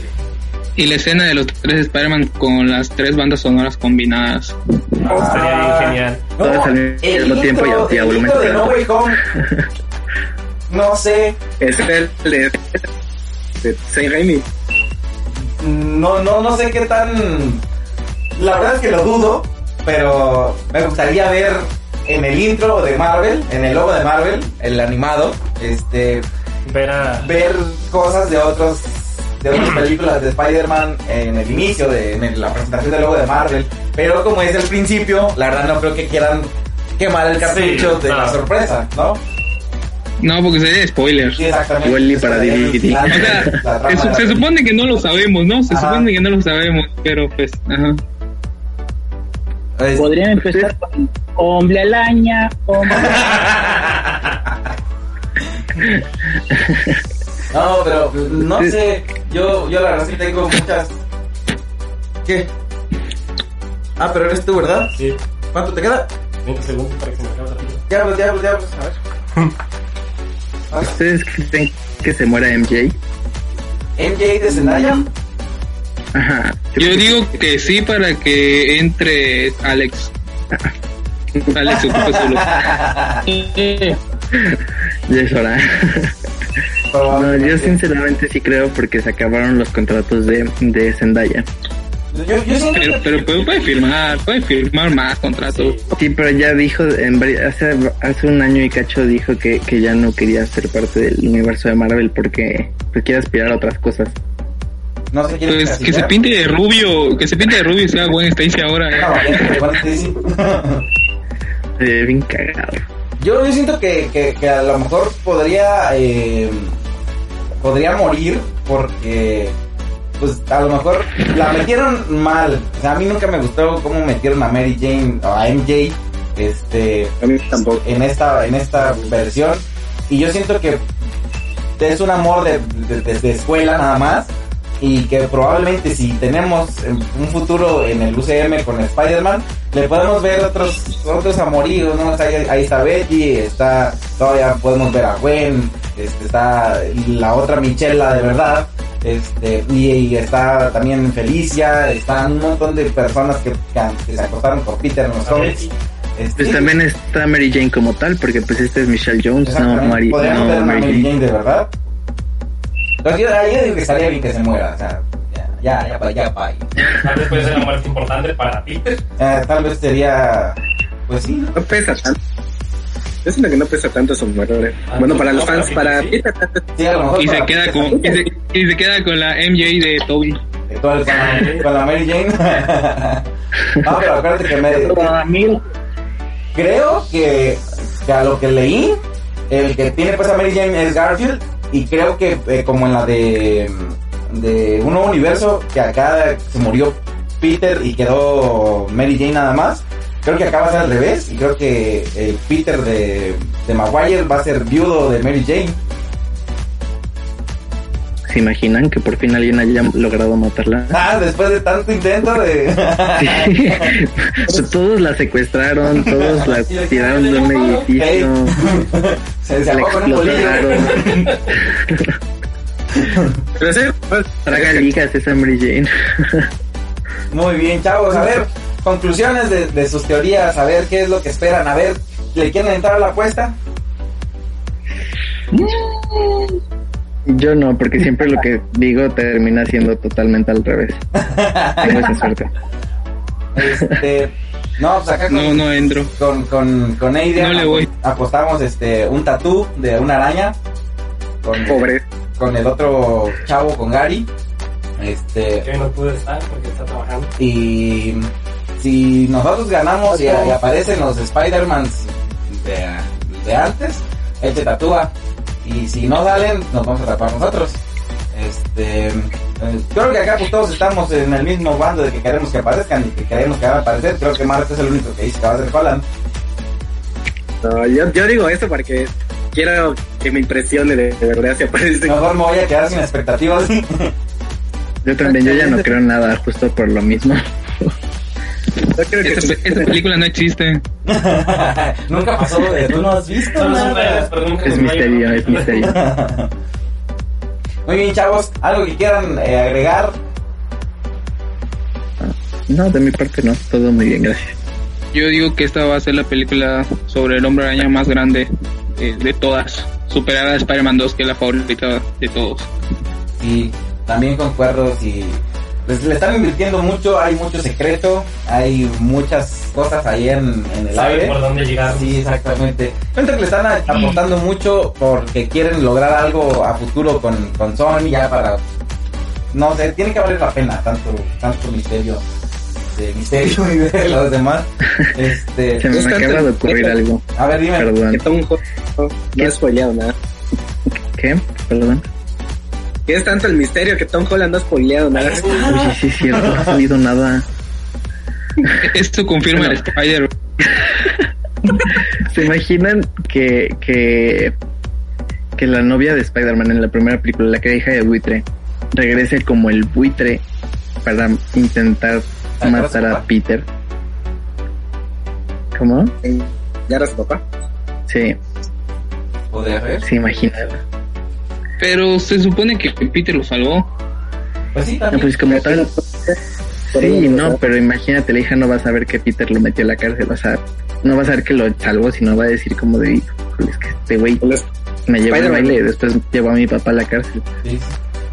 y la escena de los tres Spider-Man con las tres bandas sonoras combinadas. Estaría bien genial. Todas al mismo tiempo y a- y a volumen de. No Way Home. *laughs* No sé, Es el de, de Saint Raimi. no, no, no sé qué tan... La verdad es que lo dudo, pero me gustaría ver en el intro de Marvel, en el logo de Marvel, el animado, este, Ver a... ver cosas de otros de otras películas de Spider-Man en el inicio de en la presentación del logo de Marvel, pero como es el principio, la verdad no creo que quieran quemar el cartucho Sí, de la sorpresa, ¿no? No, porque sería spoiler. Sí, exactamente. Igual ni para DVD. La- O sea, la trama se, supone que no lo sabemos, ¿no? Se Ajá. supone que no lo sabemos, pero pues, ajá. Podrían empezar con Hombre Alaña, Hombre *laughs* *laughs* *laughs* No, pero no sé, yo, yo la verdad sí tengo muchas... ¿Qué? Ah, pero eres tú, ¿verdad? Sí, ¿Cuánto te queda? 20 segundos para que se me acabe la pila. Ya, pues, ya, pues, ya, pues, a ver. *laughs* ¿Ustedes creen que se muera MJ? MJ de Zendaya. Ajá. Yo digo que sí para que entre Alex. *laughs* Alex ocupe su lugar. *laughs* *laughs* Ya es hora. No, yo sinceramente sí creo porque se acabaron los contratos de, de Zendaya. Yo, yo siento Pero, que- pero, pero puede firmar, puede firmar más contratos. Sí, pero ya dijo, en hace, hace un año y cacho dijo que, que ya no quería ser parte del universo de Marvel porque pues, quiere aspirar a otras cosas. no sé quién Pues que se pinte de rubio, que se pinte de rubio y sea Gwen Stacy ahora. No, eh. Se ve bien cagado. Yo, yo siento que, que, que a lo mejor podría eh, podría morir porque pues a lo mejor la metieron mal. O sea, a mí nunca me gustó cómo metieron a Mary Jane o a MJ este A mí tampoco. en esta en esta versión y yo siento que es un amor de, de, de- de escuela nada más y que probablemente si tenemos en un futuro en el UCM con Spider-Man le podemos ver otros otros amoríos no O sea, ahí, ahí está Betty está todavía podemos ver a Gwen este, está la otra Michelle de verdad este y, y está también Felicia están un montón de personas que, que, que se acostaron por Peter en los cómics Este, Pues también está Mary Jane como tal, porque pues este es Michelle Jones, no. Mary, no Mary Mary Jane. Jane de verdad. Yo, yo digo que estaría bien que se muera. O sea, ya, ya, ya, ya, pa. Tal vez puede ser una muerte importante para Peter. Eh, tal vez sería. Pues sí, ¿no? No pesa tanto. Yo siento que no pesa tanto su muerte. Ah, Bueno, no, para no, los fans, para sí. Peter, Sí, a lo mejor. Y se queda con, y se, y se queda con la MJ de Toby. Con la, con la Mary Jane. *laughs* No, pero acuérdate que mí, Creo que, que a lo que leí, el que tiene pues a Mary Jane es Garfield y creo que eh, como en la de, de un nuevo universo, que acá se murió Peter y quedó Mary Jane nada más. Creo que acá va a ser al revés y creo que el Peter de, de Maguire va a ser viudo de Mary Jane. ¿Se imaginan que por fin alguien haya logrado matarla? Ah, después de tanto intento de... *laughs* Sí. *laughs* todos la secuestraron, todos la tiraron de un edificio, *laughs* se, se la ahogó con un bolillo. *laughs* Pero sí, pues, Traga ligas esa Mary Jane. Muy bien, chavos. A ver, conclusiones de, de sus teorías. A ver qué es lo que esperan. A ver, ¿le quieren entrar a la apuesta? Yo no, porque siempre lo que digo termina siendo totalmente al revés. *laughs* Tengo esa suerte. Este, no, pues acá con, No, no entro. con, con, con Adrian No le voy. apostamos este, un tatú de una araña. Con, pobre. con el otro chavo, con Gary. Este, Que no pude estar porque está trabajando. y si nosotros ganamos y, y aparecen los Spider-Mans de, de antes, él se tatúa. Y si no salen, nos vamos a tapar nosotros. Este, eh, creo que acá pues todos estamos en el mismo bando de que queremos que aparezcan y que queremos que van a aparecer. Creo que Mark es el único que dice que va a ser Holland. No, yo, yo digo esto porque quiero que me impresione de, de verdad si aparece. Mejor me voy a quedar sin expectativas. *laughs* Yo también, yo ya no creo en nada, justo por lo mismo. Yo creo que Esta, esta película no existe. *laughs* Nunca pasó de tú no has visto nada. pero nunca Es misterio, es misterio. *laughs* Muy bien, chavos, algo que quieran eh, agregar. No, de mi parte no, todo muy bien, gracias. Yo digo que esta va a ser la película sobre el hombre araña más grande eh, de todas. Superar a Spider-Man 2, que es la favorita de todos. Sí, también concuerdo. Si les, le están invirtiendo mucho, hay mucho secreto, hay muchas cosas ahí en, en el Saben aire. por dónde llegar. Sí, exactamente. Siento que le están a- apostando mucho porque quieren lograr algo a futuro con, con Sony ya para... No sé, tiene que valer la pena tanto, tanto misterio de misterio *laughs* y de los demás. Este, *laughs* Se me tanto acaba de ocurrir algo. a ver, dime. Perdón. que Tom Holland no, no ha spoileado nada. ¿Qué? Perdón. Que es tanto el misterio que Tom Holland no ha spoileado nada. Oye, sí es cierto, no ha salido nada. *laughs* Esto confirma el Spider. ¿Se imaginan que, que, que la novia de Spider-Man en la primera película, la que era hija de buitre, regrese como el buitre para intentar ¿Sacar a su matar a? Peter? ¿Cómo? ¿Ya era su papá? Sí, ¿Podría se imaginan. Pero se supone que Peter lo salvó. Pues sí, No, también. pues como tal. Sí, no, pero imagínate, la hija no va a saber que Peter lo metió a la cárcel, o sea, no va a saber que lo salvó, sino va a decir como de, "Híjole, es que este güey me llevó al baile y después llevó a mi papá a la cárcel. Sí,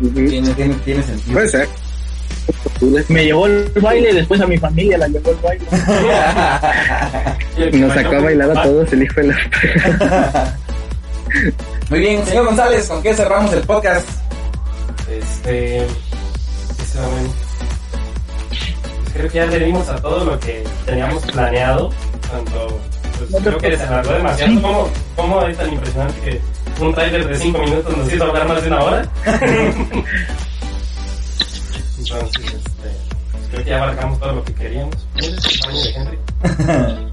Ujú. tiene, tiene, tiene sentido. Puede ser. Me llevó el baile y después a mi familia la llevó el baile. *laughs* Nos sacó a bailar a todos el hijo de la... *laughs* Muy bien, señor González, ¿con qué cerramos el podcast? Este. ¿qué será bueno? Pues creo que ya le dimos a todo lo que teníamos planeado. Tanto. Pues creo que se alargó demasiado. ¿Cómo, ¿Cómo es tan impresionante que un trailer de 5 minutos nos hizo hablar más de una hora? *laughs* Entonces, este. pues creo que ya abarcamos todo lo que queríamos. ¿Quién es el tamaño de Henry? *laughs*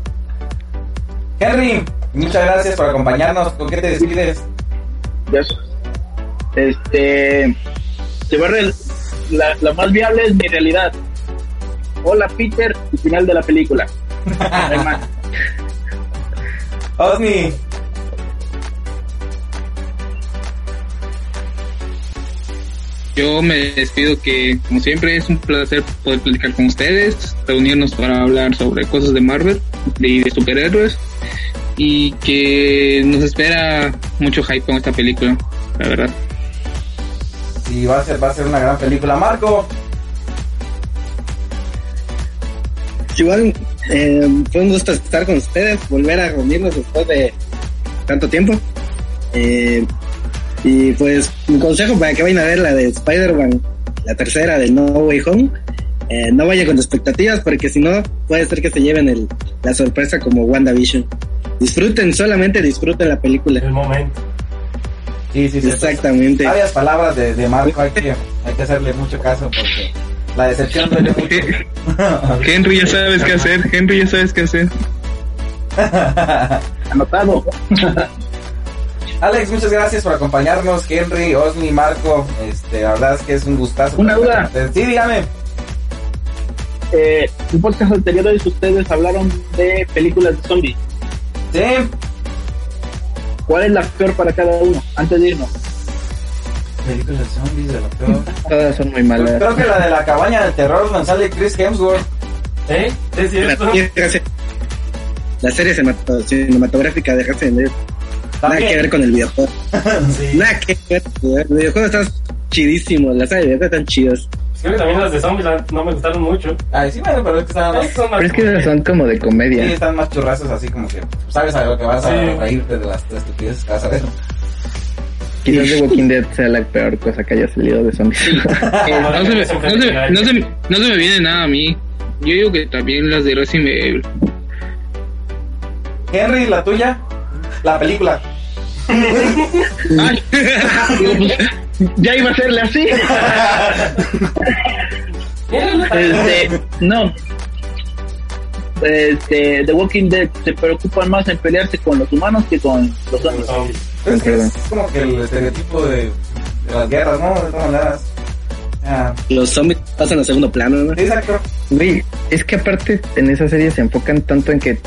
Henry, muchas gracias por acompañarnos. ¿Con qué te despides? Sé. Este. Se va la, la más viable es mi realidad. Hola Peter, y final de la película. *laughs* Osni, Yo me despido que, como siempre, es un placer poder platicar con ustedes, reunirnos para hablar sobre cosas de Marvel y de superhéroes y que nos espera mucho hype con esta película, la verdad. sí, va a ser, va a ser una gran película. Marco, Igual, eh, fue un gusto estar con ustedes, volver a reunirnos después de tanto tiempo. Eh, y pues, mi consejo para que vayan a ver la de Spider-Man, la tercera de No Way Home, eh, no vaya con expectativas porque si no puede ser que se lleven el, la sorpresa como WandaVision. Disfruten, solamente disfruten la película. El momento. Sí, sí, sí. Exactamente. Varias palabras de, de Marco, hay que, hay que hacerle mucho caso porque la decepción duele mucho. *laughs* Henry, ya sabes qué hacer. Henry, ya sabes qué hacer. *laughs* Anotado. Alex, muchas gracias por acompañarnos. Henry, Osni, Marco, este, la verdad es que es un gustazo. Una duda. Sí, dígame. Eh, en podcast anteriores ustedes hablaron de películas de zombies. Sí, ¿Cuál es la peor para cada uno? Antes de irnos. películas de zombies de lo peor. *laughs* Todas son muy malas. Creo que la de la cabaña del terror donde sale Chris Hemsworth. ¿Eh? ¿Sí es La, cierto? la serie cinemat- cinematográfica de Resident Evil. Nada que ver con el videojuego. *laughs* Sí. Nada que ver. El videojuego está chidísimo. Las series de videojuegos están chidas. Creo que también las de zombies la- no me gustaron mucho. Ay, sí, bueno, pero es que están más, Esas son más Pero es que son como de sí, comedia. están más churrazos así como que sabes a lo que vas a Sí. reírte de las estupideces que vas a ver. Quizás The Walking Dead sea la peor cosa que haya salido de zombies. No se, me, no, se, no, se, no se me viene nada a mí. Yo digo que también las de Resident Evil. Henry, la tuya, la película. Ay, *laughs* ya iba a serle así. Este, no. Este, The Walking Dead se preocupan más en pelearse con los humanos que con los zombies. Pero es que Perdón. es como que el estereotipo de, de las guerras, ¿no? De todas maneras. Ah, Los zombies pasan a segundo plano, ¿no? sí, exacto. Güey, es que aparte en esa serie se enfocan tanto en que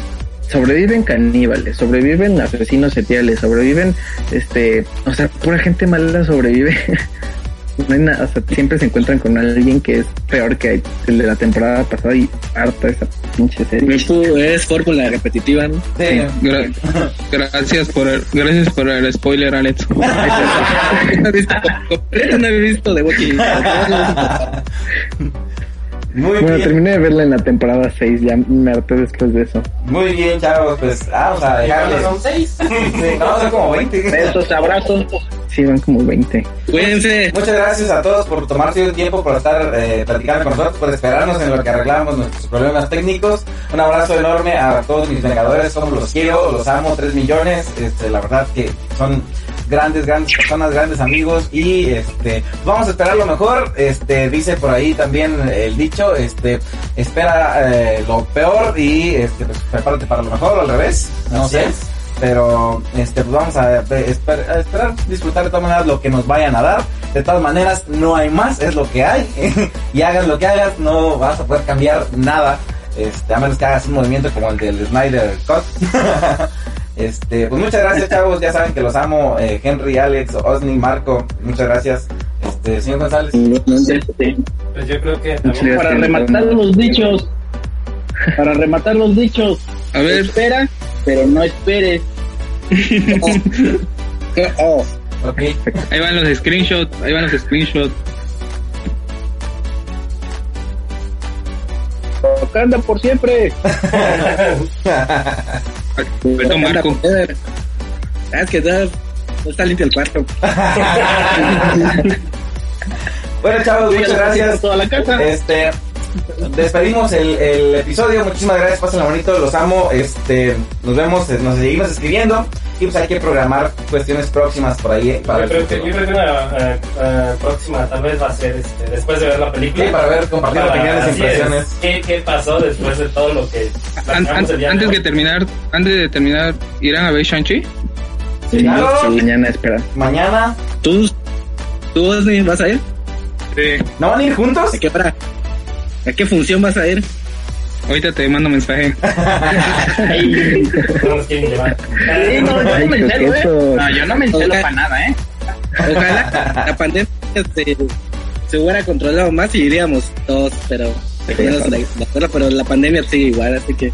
sobreviven caníbales, sobreviven asesinos seriales, sobreviven, este, o sea, pura gente mala sobrevive. *laughs* No hay nada, o sea, siempre se encuentran con alguien que es peor que el de la temporada pasada y harta esa pinche serie. Es, fu- es fórmula repetitiva, ¿no? Sí. Gra- gracias por el, gracias por el spoiler, Alex. *laughs* no he visto, no *laughs* Muy Bueno, bien. terminé de verla en la temporada 6, ya me harté después de eso. Muy bien, chavos. Pues vamos a dejarles. son seis. *laughs* Sí, no, son como 20. Besos, abrazos. Sí, van como 20. Cuídense. Muchas gracias a todos por tomarse el tiempo, por estar eh, platicando con nosotros, por esperarnos en lo que arreglamos nuestros problemas técnicos. Un abrazo enorme a todos mis vengadores, como los quiero, los amo, 3 millones. Este, la verdad que son grandes, grandes personas, grandes amigos y este, vamos a esperar lo mejor. Este, dice por ahí también el dicho, este, espera eh, lo peor y este, pues, prepárate para lo mejor o al revés, no Así sé. es. Pero este, pues vamos a, ve- esper- a esperar disfrutar de todas maneras lo que nos vayan a dar. De todas maneras, no hay más, es lo que hay. *laughs* y hagas lo que hagas, no vas a poder cambiar nada. Este, a menos que hagas un movimiento como el del Snyder Cut. *laughs* este, pues muchas gracias, chavos. Ya saben que los amo. eh, Henry, Alex, Osni, Marco. Muchas gracias. Este, señor González. Pues yo creo que también para rematar los dichos. Para rematar los dichos. A ver, Espera, pero no esperes. *laughs* Oh, ahí van los screenshots, ahí van los screenshots. Wakanda por siempre. *laughs* Perdón, Marco. Ah, Es que no, no está limpio el cuarto. *laughs* *laughs* Bueno, chavos, muchas gracias. Toda la casa. Este, despedimos el, el episodio. Muchísimas gracias, pásenlo bonito, los amo. Este, nos vemos, eh, nos seguimos escribiendo. Y pues hay que programar cuestiones próximas por ahí eh, para Yo el creo que, yo creo que una eh, eh, próxima tal vez va a ser este, después de ver la película. Sí, para ver, compartir Para- opiniones, es. impresiones. ¿Qué, ¿Qué pasó después de todo lo que An- an- el día de antes de terminar, antes de terminar, ¿irán a ver Shang-Chi? Sí, Claro. sí, mañana espera. Mañana, ¿Tú, tú vas a ir? Sí. ¿no van a ir juntos? ¿A qué hora? ¿A qué función vas a ir? Ahorita te mando mensaje. No *laughs* yo Ay, no me encelo, ¿eh? coquetos. No, yo no me encelo Ok. para nada, ¿eh? Ojalá la pandemia se, se hubiera controlado más y iríamos todos, pero la, pero la pandemia sigue igual, así que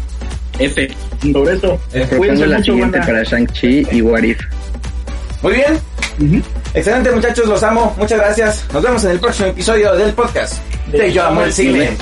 F. Sobre eso. Propongo Cuídense la mucho, siguiente banda. para Shang-Chi y What If. Muy bien. Excelente, muchachos, los amo. Muchas gracias. Nos vemos en el próximo episodio del podcast de Yo Amo el Cine.